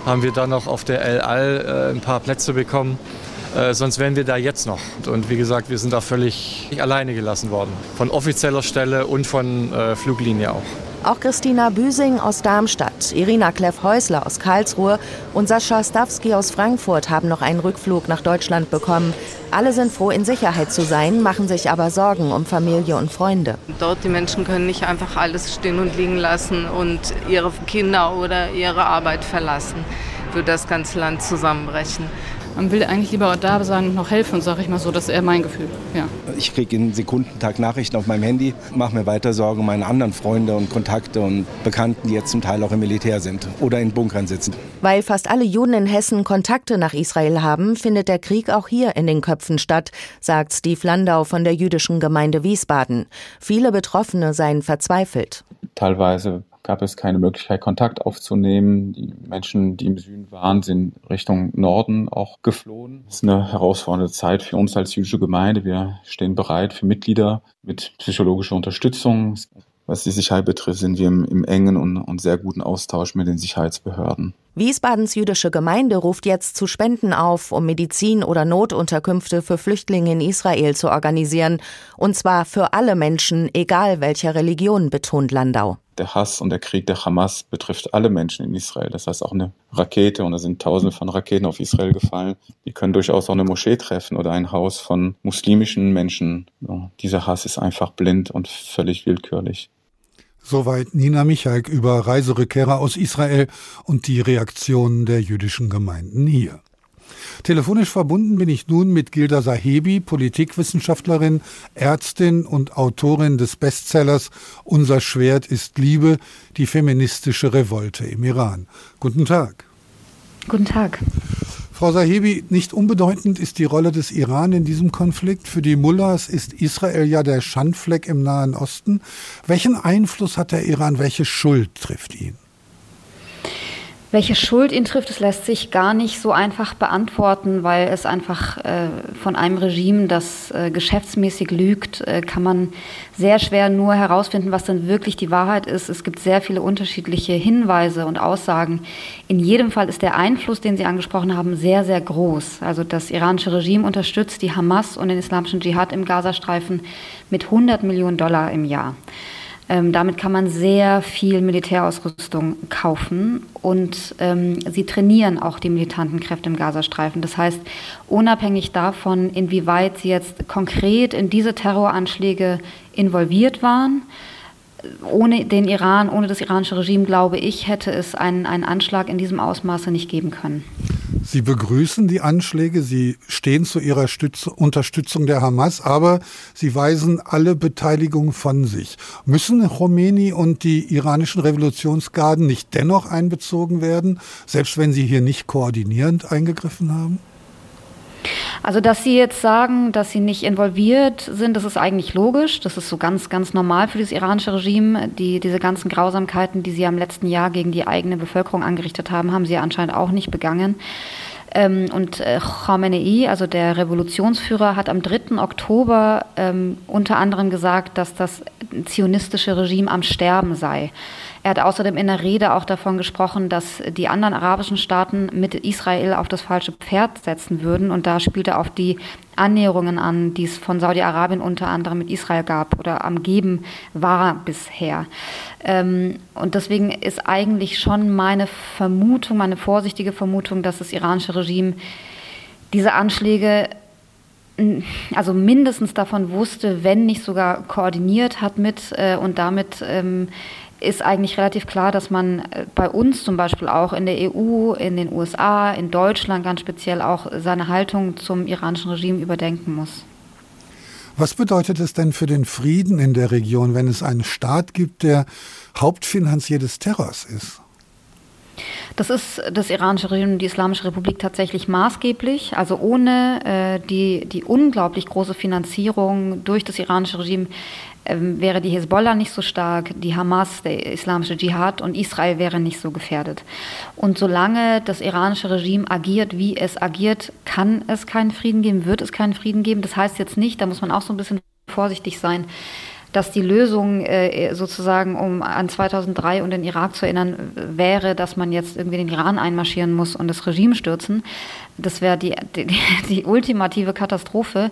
haben wir dann noch auf der El Al äh, ein paar Plätze bekommen. Äh, sonst wären wir da jetzt noch. Und wie gesagt, wir sind da völlig alleine gelassen worden. Von offizieller Stelle und von äh, Fluglinie auch. Auch Christina Büsing aus Darmstadt, Irina Kleff-Häusler aus Karlsruhe und Sascha Stawski aus Frankfurt haben noch einen Rückflug nach Deutschland bekommen. Alle sind froh, in Sicherheit zu sein, machen sich aber Sorgen um Familie und Freunde. Dort die Menschen können nicht einfach alles stehen und liegen lassen und ihre Kinder oder ihre Arbeit verlassen. Würde das ganze Land zusammenbrechen man will eigentlich lieber da sein und noch helfen, sage ich mal so. Das ist eher mein Gefühl. Ja. Ich kriege in Sekundentag Nachrichten auf meinem Handy, mache mir weiter Sorgen um meine anderen Freunde und Kontakte und Bekannten, die jetzt zum Teil auch im Militär sind oder in Bunkern sitzen. Weil fast alle Juden in Hessen Kontakte nach Israel haben, findet der Krieg auch hier in den Köpfen statt, sagt Steve Landau von der jüdischen Gemeinde Wiesbaden. Viele Betroffene seien verzweifelt. Teilweise gab es keine Möglichkeit, Kontakt aufzunehmen. Die Menschen, die im Süden waren, sind Richtung Norden auch geflohen. Es ist eine herausfordernde Zeit für uns als jüdische Gemeinde. Wir stehen bereit für Mitglieder mit psychologischer Unterstützung. Was die Sicherheit betrifft, sind wir im, im engen und, und sehr guten Austausch mit den Sicherheitsbehörden. Wiesbadens jüdische Gemeinde ruft jetzt zu Spenden auf, um Medizin oder Notunterkünfte für Flüchtlinge in Israel zu organisieren. Und zwar für alle Menschen, egal welcher Religion, betont Landau der Hass und der Krieg der Hamas betrifft alle Menschen in Israel. Das heißt auch eine Rakete und da sind tausende von Raketen auf Israel gefallen. Die können durchaus auch eine Moschee treffen oder ein Haus von muslimischen Menschen. dieser Hass ist einfach blind und völlig willkürlich. Soweit Nina Michalk über Reiserückkehrer aus Israel und die Reaktionen der jüdischen Gemeinden hier. Telefonisch verbunden bin ich nun mit Gilda Sahebi, Politikwissenschaftlerin, Ärztin und Autorin des Bestsellers Unser Schwert ist Liebe, die feministische Revolte im Iran. Guten Tag. Guten Tag. Frau Sahebi, nicht unbedeutend ist die Rolle des Iran in diesem Konflikt. Für die Mullahs ist Israel ja der Schandfleck im Nahen Osten. Welchen Einfluss hat der Iran? Welche Schuld trifft ihn? Welche Schuld ihn trifft, das lässt sich gar nicht so einfach beantworten, weil es einfach äh, von einem Regime, das äh, geschäftsmäßig lügt, äh, kann man sehr schwer nur herausfinden, was dann wirklich die Wahrheit ist. Es gibt sehr viele unterschiedliche Hinweise und Aussagen. In jedem Fall ist der Einfluss, den Sie angesprochen haben, sehr, sehr groß. Also das iranische Regime unterstützt die Hamas und den islamischen Dschihad im Gazastreifen mit 100 Millionen Dollar im Jahr. Ähm, damit kann man sehr viel Militärausrüstung kaufen und ähm, sie trainieren auch die militanten Kräfte im Gazastreifen. Das heißt, unabhängig davon, inwieweit sie jetzt konkret in diese Terroranschläge involviert waren, ohne den Iran, ohne das iranische Regime, glaube ich, hätte es einen, einen Anschlag in diesem Ausmaße nicht geben können. Sie begrüßen die Anschläge, Sie stehen zu Ihrer Stütz Unterstützung der Hamas, aber Sie weisen alle Beteiligung von sich. Müssen Khomeini und die iranischen Revolutionsgarden nicht dennoch einbezogen werden, selbst wenn sie hier nicht koordinierend eingegriffen haben? Also, dass Sie jetzt sagen, dass Sie nicht involviert sind, das ist eigentlich logisch. Das ist so ganz, ganz normal für das iranische Regime. Die, diese ganzen Grausamkeiten, die Sie am letzten Jahr gegen die eigene Bevölkerung angerichtet haben, haben Sie anscheinend auch nicht begangen. Ähm, und äh, Khamenei, also der Revolutionsführer, hat am 3. Oktober ähm, unter anderem gesagt, dass das zionistische Regime am Sterben sei. Er hat außerdem in der Rede auch davon gesprochen, dass die anderen arabischen Staaten mit Israel auf das falsche Pferd setzen würden. Und da spielt er auf die Annäherungen an, die es von Saudi-Arabien unter anderem mit Israel gab oder am Geben war bisher. Ähm, und deswegen ist eigentlich schon meine Vermutung, meine vorsichtige Vermutung, dass das iranische Regime diese Anschläge also mindestens davon wusste, wenn nicht sogar koordiniert hat mit äh, und damit ähm, ist eigentlich relativ klar, dass man äh, bei uns zum Beispiel auch in der EU, in den USA, in Deutschland ganz speziell auch seine Haltung zum iranischen Regime überdenken muss. Was bedeutet es denn für den Frieden in der Region, wenn es einen Staat gibt, der Hauptfinanzier des Terrors ist? Das ist das iranische Regime, die Islamische Republik tatsächlich maßgeblich. Also ohne äh, die, die unglaublich große Finanzierung durch das iranische Regime ähm, wäre die Hezbollah nicht so stark, die Hamas, der islamische Dschihad und Israel wäre nicht so gefährdet. Und solange das iranische Regime agiert, wie es agiert, kann es keinen Frieden geben, wird es keinen Frieden geben. Das heißt jetzt nicht, da muss man auch so ein bisschen vorsichtig sein, dass die Lösung äh, sozusagen, um an 2003 und den Irak zu erinnern, wäre, dass man jetzt irgendwie den Iran einmarschieren muss und das Regime stürzen. Das wäre die, die, die ultimative Katastrophe.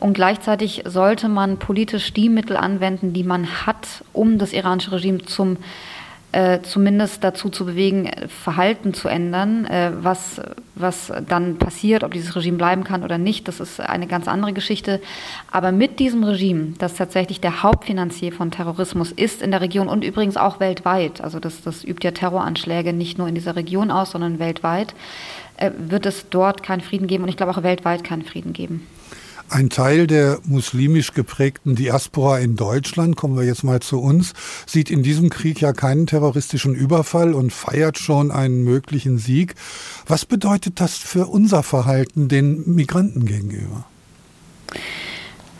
Und gleichzeitig sollte man politisch die Mittel anwenden, die man hat, um das iranische Regime zum äh, zumindest dazu zu bewegen, Verhalten zu ändern. Äh, was, was dann passiert, ob dieses Regime bleiben kann oder nicht, das ist eine ganz andere Geschichte. Aber mit diesem Regime, das tatsächlich der Hauptfinanzier von Terrorismus ist in der Region und übrigens auch weltweit, also das, das übt ja Terroranschläge nicht nur in dieser Region aus, sondern weltweit, äh, wird es dort keinen Frieden geben und ich glaube auch weltweit keinen Frieden geben. Ein Teil der muslimisch geprägten Diaspora in Deutschland, kommen wir jetzt mal zu uns, sieht in diesem Krieg ja keinen terroristischen Überfall und feiert schon einen möglichen Sieg. Was bedeutet das für unser Verhalten den Migranten gegenüber?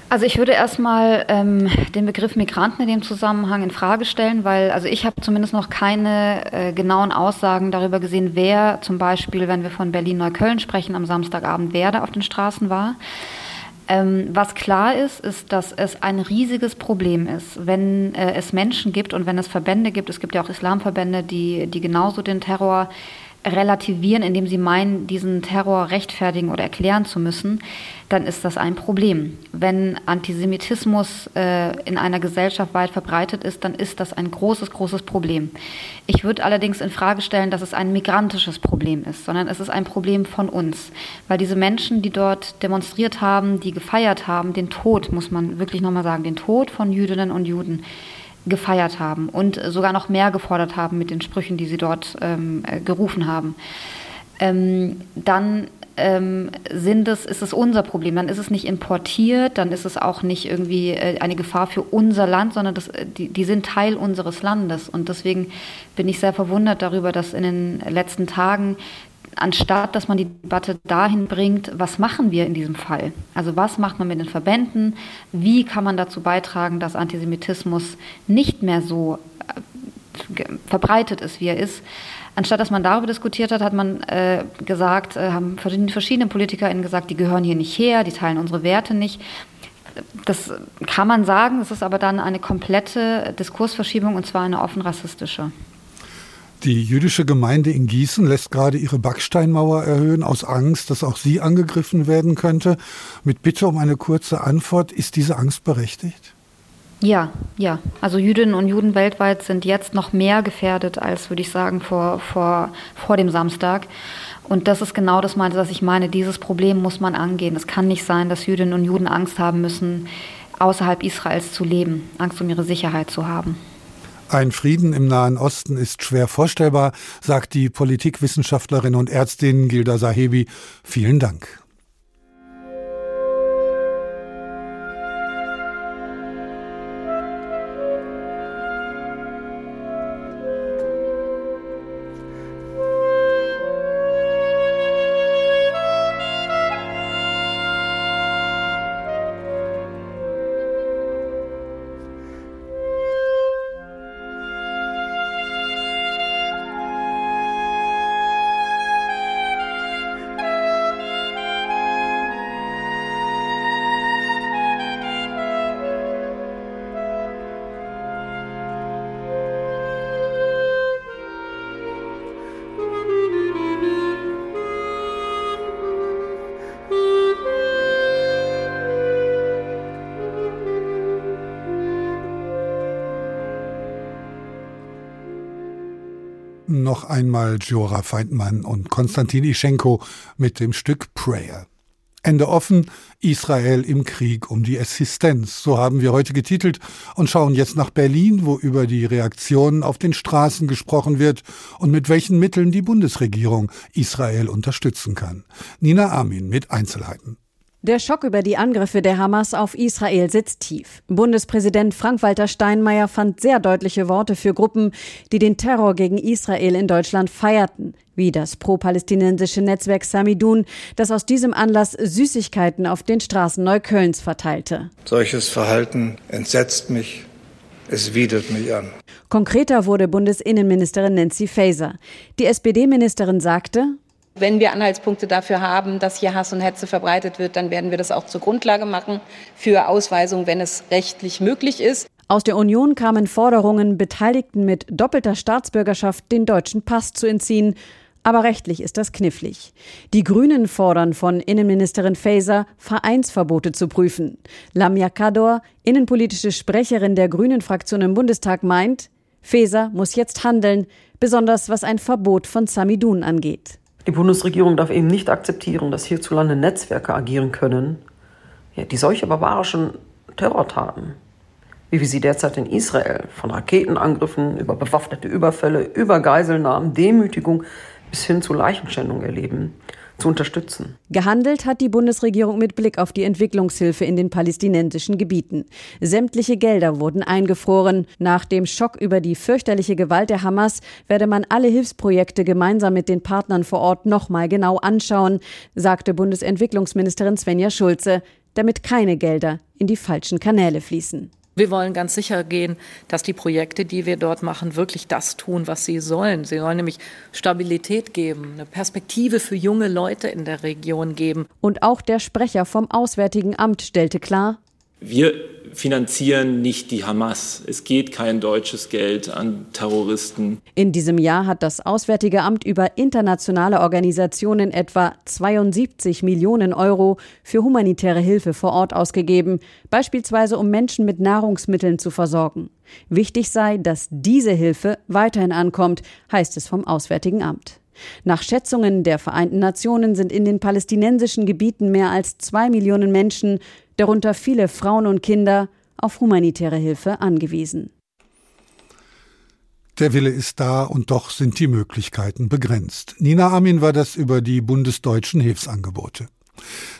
Also ich würde erstmal ähm, den Begriff Migranten in dem Zusammenhang in Frage stellen, weil also ich habe zumindest noch keine äh, genauen Aussagen darüber gesehen, wer zum Beispiel, wenn wir von Berlin-Neukölln sprechen, am Samstagabend, wer da auf den Straßen war. Ähm, was klar ist, ist, dass es ein riesiges Problem ist, wenn äh, es Menschen gibt und wenn es Verbände gibt. Es gibt ja auch Islamverbände, die, die genauso den Terror relativieren, indem sie meinen, diesen Terror rechtfertigen oder erklären zu müssen, dann ist das ein Problem. Wenn Antisemitismus äh, in einer Gesellschaft weit verbreitet ist, dann ist das ein großes, großes Problem. Ich würde allerdings in Frage stellen, dass es ein migrantisches Problem ist, sondern es ist ein Problem von uns, weil diese Menschen, die dort demonstriert haben, die gefeiert haben, den Tod, muss man wirklich nochmal sagen, den Tod von Jüdinnen und Juden, gefeiert haben und sogar noch mehr gefordert haben mit den Sprüchen, die sie dort ähm, äh, gerufen haben, ähm, dann ähm, sind es, ist es unser Problem. Dann ist es nicht importiert, dann ist es auch nicht irgendwie äh, eine Gefahr für unser Land, sondern das, äh, die, die sind Teil unseres Landes. Und deswegen bin ich sehr verwundert darüber, dass in den letzten Tagen anstatt dass man die Debatte dahin bringt, was machen wir in diesem Fall? Also was macht man mit den Verbänden? Wie kann man dazu beitragen, dass Antisemitismus nicht mehr so äh, verbreitet ist, wie er ist? Anstatt dass man darüber diskutiert hat, hat man äh, gesagt, äh, haben verschiedene PolitikerInnen gesagt, die gehören hier nicht her, die teilen unsere Werte nicht. Das kann man sagen, das ist aber dann eine komplette Diskursverschiebung und zwar eine offen rassistische. Die jüdische Gemeinde in Gießen lässt gerade ihre Backsteinmauer erhöhen, aus Angst, dass auch sie angegriffen werden könnte. Mit Bitte um eine kurze Antwort, ist diese Angst berechtigt? Ja, ja. Also Jüdinnen und Juden weltweit sind jetzt noch mehr gefährdet als, würde ich sagen, vor, vor, vor dem Samstag. Und das ist genau das, was ich meine. Dieses Problem muss man angehen. Es kann nicht sein, dass Jüdinnen und Juden Angst haben müssen, außerhalb Israels zu leben, Angst um ihre Sicherheit zu haben. Ein Frieden im Nahen Osten ist schwer vorstellbar, sagt die Politikwissenschaftlerin und Ärztin Gilda Sahebi. Vielen Dank. Noch einmal Giora Feindmann und Konstantin Ischenko mit dem Stück Prayer. Ende offen, Israel im Krieg um die Existenz. So haben wir heute getitelt und schauen jetzt nach Berlin, wo über die Reaktionen auf den Straßen gesprochen wird und mit welchen Mitteln die Bundesregierung Israel unterstützen kann. Nina Armin mit Einzelheiten. Der Schock über die Angriffe der Hamas auf Israel sitzt tief. Bundespräsident Frank-Walter Steinmeier fand sehr deutliche Worte für Gruppen, die den Terror gegen Israel in Deutschland feierten, wie das pro-palästinensische Netzwerk Samidun, das aus diesem Anlass Süßigkeiten auf den Straßen Neuköllns verteilte. Solches Verhalten entsetzt mich, es widert mich an. Konkreter wurde Bundesinnenministerin Nancy Faeser. Die SPD-Ministerin sagte, wenn wir Anhaltspunkte dafür haben, dass hier Hass und Hetze verbreitet wird, dann werden wir das auch zur Grundlage machen für Ausweisung, wenn es rechtlich möglich ist. Aus der Union kamen Forderungen, Beteiligten mit doppelter Staatsbürgerschaft den deutschen Pass zu entziehen. Aber rechtlich ist das knifflig. Die Grünen fordern von Innenministerin Faeser, Vereinsverbote zu prüfen. Lamia Kador, innenpolitische Sprecherin der Grünen-Fraktion im Bundestag, meint, Faeser muss jetzt handeln, besonders was ein Verbot von Samidun angeht. Die Bundesregierung darf eben nicht akzeptieren, dass hierzulande Netzwerke agieren können, die solche barbarischen Terrortaten, wie wir sie derzeit in Israel von Raketenangriffen über bewaffnete Überfälle, über Geiselnahmen, Demütigung bis hin zu Leichenschändung erleben, zu unterstützen. Gehandelt hat die Bundesregierung mit Blick auf die Entwicklungshilfe in den palästinensischen Gebieten. Sämtliche Gelder wurden eingefroren. Nach dem Schock über die fürchterliche Gewalt der Hamas werde man alle Hilfsprojekte gemeinsam mit den Partnern vor Ort nochmal genau anschauen, sagte Bundesentwicklungsministerin Svenja Schulze, damit keine Gelder in die falschen Kanäle fließen. Wir wollen ganz sicher gehen, dass die Projekte, die wir dort machen, wirklich das tun, was sie sollen. Sie sollen nämlich Stabilität geben, eine Perspektive für junge Leute in der Region geben. Und auch der Sprecher vom Auswärtigen Amt stellte klar, wir finanzieren nicht die Hamas. Es geht kein deutsches Geld an Terroristen. In diesem Jahr hat das Auswärtige Amt über internationale Organisationen etwa 72 Millionen Euro für humanitäre Hilfe vor Ort ausgegeben, beispielsweise um Menschen mit Nahrungsmitteln zu versorgen. Wichtig sei, dass diese Hilfe weiterhin ankommt, heißt es vom Auswärtigen Amt. Nach Schätzungen der Vereinten Nationen sind in den palästinensischen Gebieten mehr als zwei Millionen Menschen, darunter viele Frauen und Kinder, auf humanitäre Hilfe angewiesen. Der Wille ist da und doch sind die Möglichkeiten begrenzt. Nina Amin war das über die bundesdeutschen Hilfsangebote.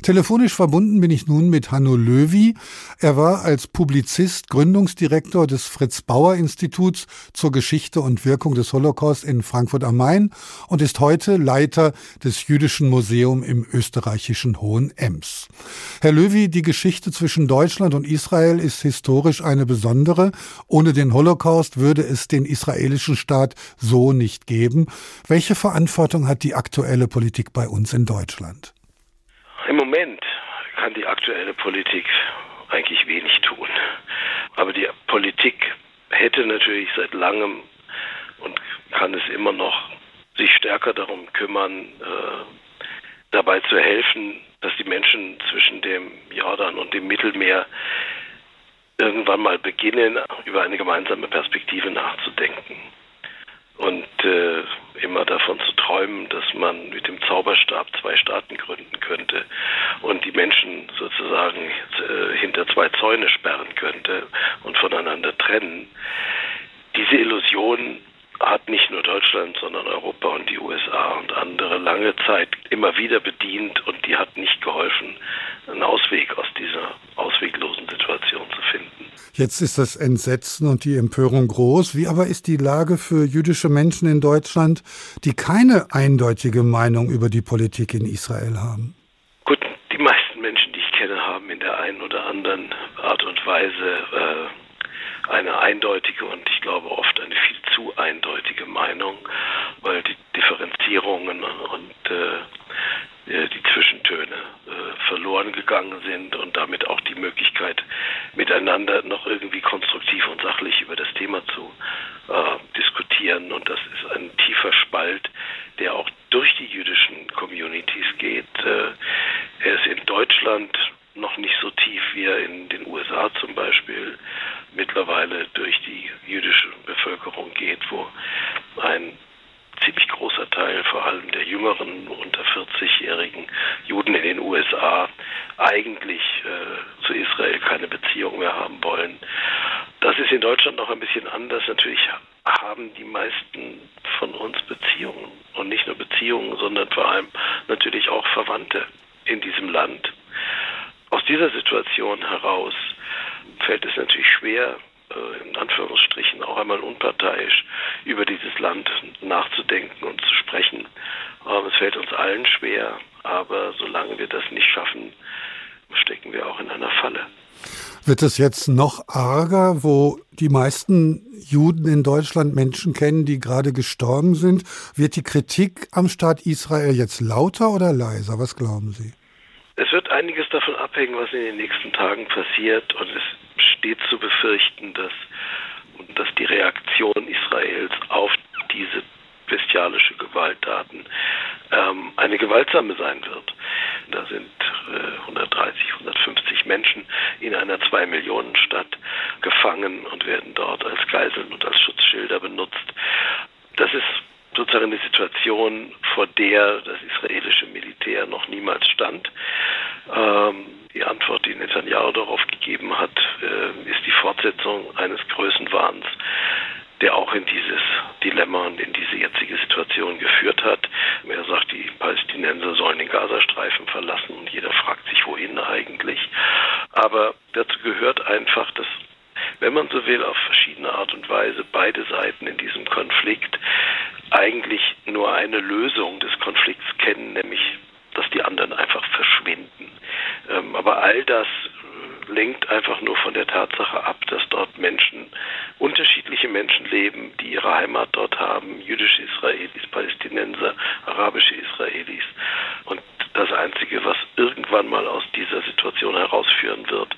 Telefonisch verbunden bin ich nun mit Hanno Löwy. Er war als Publizist Gründungsdirektor des Fritz Bauer Instituts zur Geschichte und Wirkung des Holocaust in Frankfurt am Main und ist heute Leiter des Jüdischen Museums im österreichischen Hohen Ems. Herr Löwy, die Geschichte zwischen Deutschland und Israel ist historisch eine besondere. Ohne den Holocaust würde es den israelischen Staat so nicht geben. Welche Verantwortung hat die aktuelle Politik bei uns in Deutschland? Im Moment kann die aktuelle Politik eigentlich wenig tun. Aber die Politik hätte natürlich seit langem und kann es immer noch sich stärker darum kümmern, äh, dabei zu helfen, dass die Menschen zwischen dem Jordan und dem Mittelmeer irgendwann mal beginnen, über eine gemeinsame Perspektive nachzudenken und äh, immer davon zu träumen, dass man mit dem Zauberstab zwei Staaten gründen könnte und die Menschen sozusagen äh, hinter zwei Zäune sperren könnte und voneinander trennen. Diese Illusion hat nicht nur Deutschland, sondern Europa und die USA und andere lange Zeit immer wieder bedient und die hat nicht geholfen, einen Ausweg aus dieser ausweglosen Situation zu finden. Jetzt ist das Entsetzen und die Empörung groß. Wie aber ist die Lage für jüdische Menschen in Deutschland, die keine eindeutige Meinung über die Politik in Israel haben? Gut, die meisten Menschen, die ich kenne, haben in der einen oder anderen Art und Weise äh, eine eindeutige und ich glaube oft eine viel zu eindeutige Meinung, weil die Differenzierungen und äh, äh, die Zwischentöne äh, verloren gegangen sind und damit auch die Möglichkeit, miteinander noch irgendwie konstruktiv und sachlich über das Thema zu äh, diskutieren. Und das ist ein tiefer Spalt, der auch durch die jüdischen Communities geht. Äh, er ist in Deutschland noch nicht so tief wie er in den USA zum Beispiel mittlerweile durch die jüdische Bevölkerung geht, wo ein allem der jüngeren, unter 40-jährigen Juden in den USA, eigentlich äh, zu Israel keine Beziehung mehr haben wollen. Das ist in Deutschland noch ein bisschen anders. Natürlich haben die meisten von uns Beziehungen und nicht nur Beziehungen, sondern vor allem natürlich auch Verwandte in diesem Land. Aus dieser Situation heraus fällt es natürlich schwer, äh, in Anführungsstrichen auch einmal unparteiisch über dieses Land nachzudenken und zu sprechen. Ähm, es fällt uns allen schwer, aber solange wir das nicht schaffen, stecken wir auch in einer Falle. Wird es jetzt noch arger, wo die meisten Juden in Deutschland Menschen kennen, die gerade gestorben sind? Wird die Kritik am Staat Israel jetzt lauter oder leiser? Was glauben Sie? Es wird einiges davon abhängen, was in den nächsten Tagen passiert. Und es steht zu befürchten, dass, dass die Reaktion Israels auf diese bestialische Gewalttaten ähm, eine gewaltsame sein wird. Da sind äh, 130, 150 Menschen in einer zwei Millionen Stadt gefangen und werden dort als Geiseln und als Schutzschilder benutzt. Das ist sozusagen eine Situation, vor der das israelische Militär noch niemals stand. Ähm, die Antwort, die Netanyahu darauf gegeben hat, äh, ist die Fortsetzung eines Größenwahns, der auch in dieses Dilemma und in diese jetzige Situation geführt hat. Er sagt, die Palästinenser sollen den Gazastreifen verlassen und jeder fragt sich, wohin eigentlich. Aber dazu gehört einfach, dass wenn man so will, auf verschiedene Art und Weise beide Seiten in diesem Konflikt eigentlich nur eine Lösung des Konflikts kennen, nämlich dass die anderen einfach verschwinden. Ähm, aber all das lenkt einfach nur von der Tatsache ab, dass dort Menschen, unterschiedliche Menschen leben, die ihre Heimat dort haben, jüdische Israelis, Palästinenser, arabische Israelis. Und das Einzige, was irgendwann mal aus dieser Situation herausführen wird,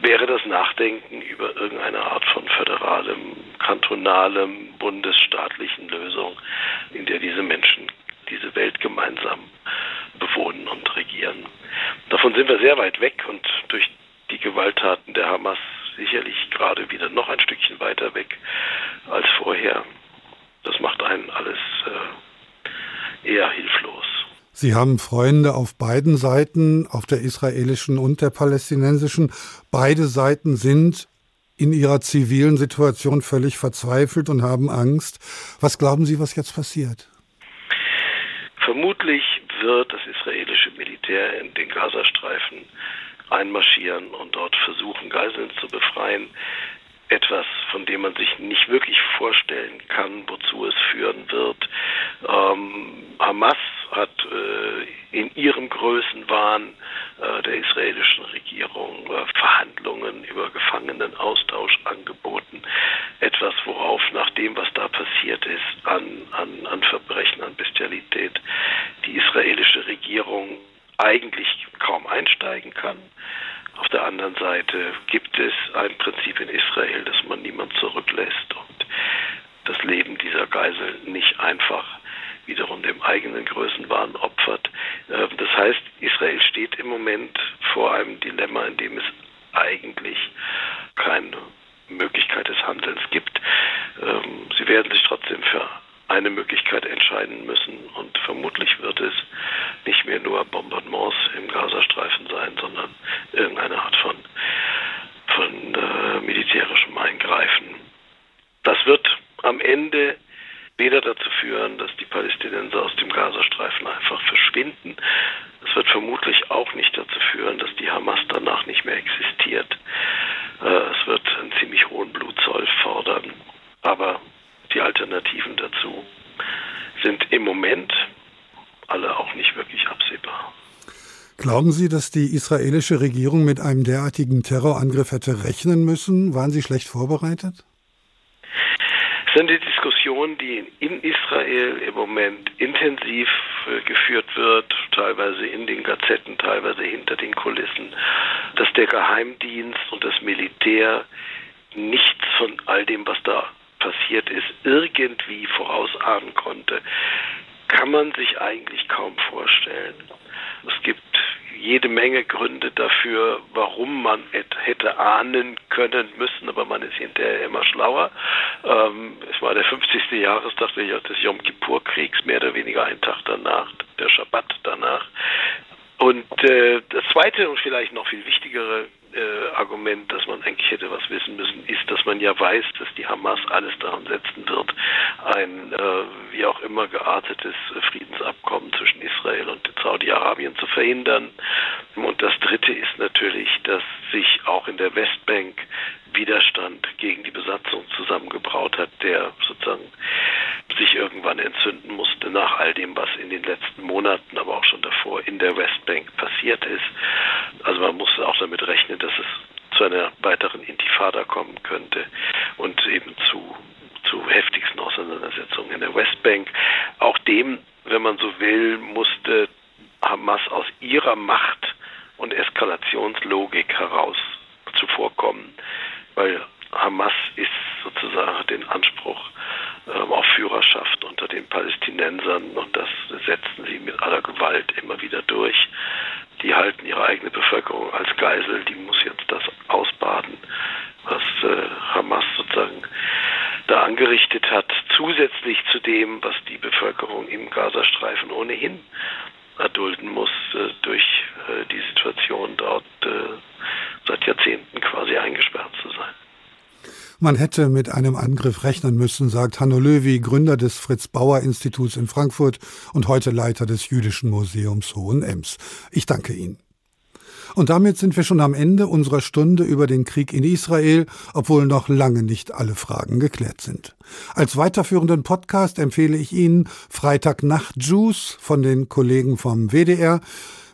wäre das Nachdenken über irgendeine Art von föderalem, kantonalem, bundesstaatlichen Lösung, in der diese Menschen diese Welt gemeinsam bewohnen und regieren. Davon sind wir sehr weit weg und durch die Gewalttaten der Hamas sicherlich gerade wieder noch ein Stückchen weiter weg als vorher. Das macht einen alles äh, eher hilflos. Sie haben Freunde auf beiden Seiten, auf der israelischen und der palästinensischen. Beide Seiten sind in ihrer zivilen Situation völlig verzweifelt und haben Angst. Was glauben Sie, was jetzt passiert? Vermutlich wird das israelische Militär in den Gazastreifen einmarschieren und dort versuchen, Geiseln zu befreien etwas, von dem man sich nicht wirklich vorstellen kann, wozu es führen wird. Ähm, Hamas hat äh, in ihrem Größenwahn äh, der israelischen Regierung äh, Verhandlungen über Gefangenenaustausch angeboten. Etwas, worauf nach dem, was da passiert ist, an, an, an Verbrechen, an Bestialität, die israelische Regierung eigentlich kaum einsteigen kann. Auf der anderen Seite gibt es ein Prinzip in Israel, dass man niemand zurücklässt und das Leben dieser Geisel nicht einfach wiederum dem eigenen Größenwahn opfert. Ähm, das heißt, Israel steht im Moment vor einem Dilemma, in dem es eigentlich keine Möglichkeit des Handelns gibt. Ähm, sie werden sich trotzdem für eine Möglichkeit entscheiden müssen. Und vermutlich wird es nicht mehr nur Bombardements im Gazastreifen sein, sondern irgendeine Art von, von äh, militärischem Eingreifen. Das wird am Ende weder dazu führen, dass die Palästinenser aus dem Gazastreifen einfach verschwinden. Es wird vermutlich auch nicht dazu führen, dass die Hamas danach nicht mehr existiert. Äh, es wird einen ziemlich hohen Blutzoll fordern. Aber die Alternativen dazu sind im Moment alle auch nicht wirklich absehbar. Glauben Sie, dass die israelische Regierung mit einem derartigen Terrorangriff hätte rechnen müssen? Waren Sie schlecht vorbereitet? Es ist eine Diskussion, die in Israel im Moment intensiv äh, geführt wird, teilweise in den Gazetten, teilweise hinter den Kulissen, dass der Geheimdienst und das Militär nichts von all dem, was da passiert ist, irgendwie vorausahnen konnte, kann man sich eigentlich kaum vorstellen. Es gibt jede Menge Gründe dafür, warum man hätte ahnen können müssen, aber man ist hinterher immer schlauer. Ähm, es war der 50. Jahrestag des Yom Kippur-Kriegs, mehr oder weniger ein Tag danach, der Schabbat danach. Und äh, das zweite und vielleicht noch viel wichtigere äh, Argument, dass man eigentlich hätte was wissen müssen, ist, dass man ja weiß, dass die Hamas alles daran setzen wird, ein äh, wie auch immer geartetes Friedensabkommen zwischen Israel und Saudi-Arabien zu verhindern. Und das Dritte ist natürlich, dass sich auch in der Westbank Widerstand gegen die Besatzung zusammengebraut hat, der sozusagen sich irgendwann entzünden musste nach all dem, was in den letzten Monaten, aber auch schon davor in der Westbank passiert ist. Also man musste auch damit rechnen, dass es zu einer weiteren Intifada kommen könnte und eben zu, zu heftigsten Auseinandersetzungen in der Westbank. Auch dem, wenn man so will, musste Hamas aus ihrer Macht und Eskalationslogik heraus zuvorkommen, weil Hamas ist sozusagen den Anspruch ähm, auf Führerschaft unter den Palästinensern und das setzen sie mit aller Gewalt immer wieder durch. Die halten ihre eigene Bevölkerung als Geisel, die muss jetzt das ausbaden, was äh, Hamas sozusagen da angerichtet hat, zusätzlich zu dem, was die Bevölkerung im Gazastreifen ohnehin erdulden muss, äh, durch äh, die Situation dort äh, seit Jahrzehnten quasi eingesperrt zu sein. Man hätte mit einem Angriff rechnen müssen, sagt Hanno Löwy, Gründer des Fritz Bauer Instituts in Frankfurt und heute Leiter des Jüdischen Museums Hohenems. Ich danke Ihnen. Und damit sind wir schon am Ende unserer Stunde über den Krieg in Israel, obwohl noch lange nicht alle Fragen geklärt sind. Als weiterführenden Podcast empfehle ich Ihnen Freitagnacht Juice von den Kollegen vom WDR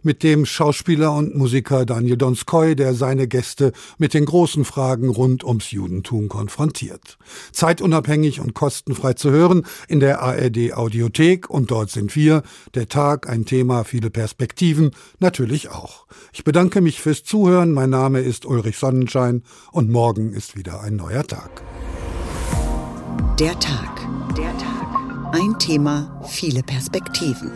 mit dem Schauspieler und Musiker Daniel Donskoy, der seine Gäste mit den großen Fragen rund ums Judentum konfrontiert. Zeitunabhängig und kostenfrei zu hören in der ARD Audiothek und dort sind wir, der Tag, ein Thema, viele Perspektiven, natürlich auch. Ich bedanke mich fürs Zuhören, mein Name ist Ulrich Sonnenschein und morgen ist wieder ein neuer Tag. Der Tag. Der Tag. Ein Thema, viele Perspektiven.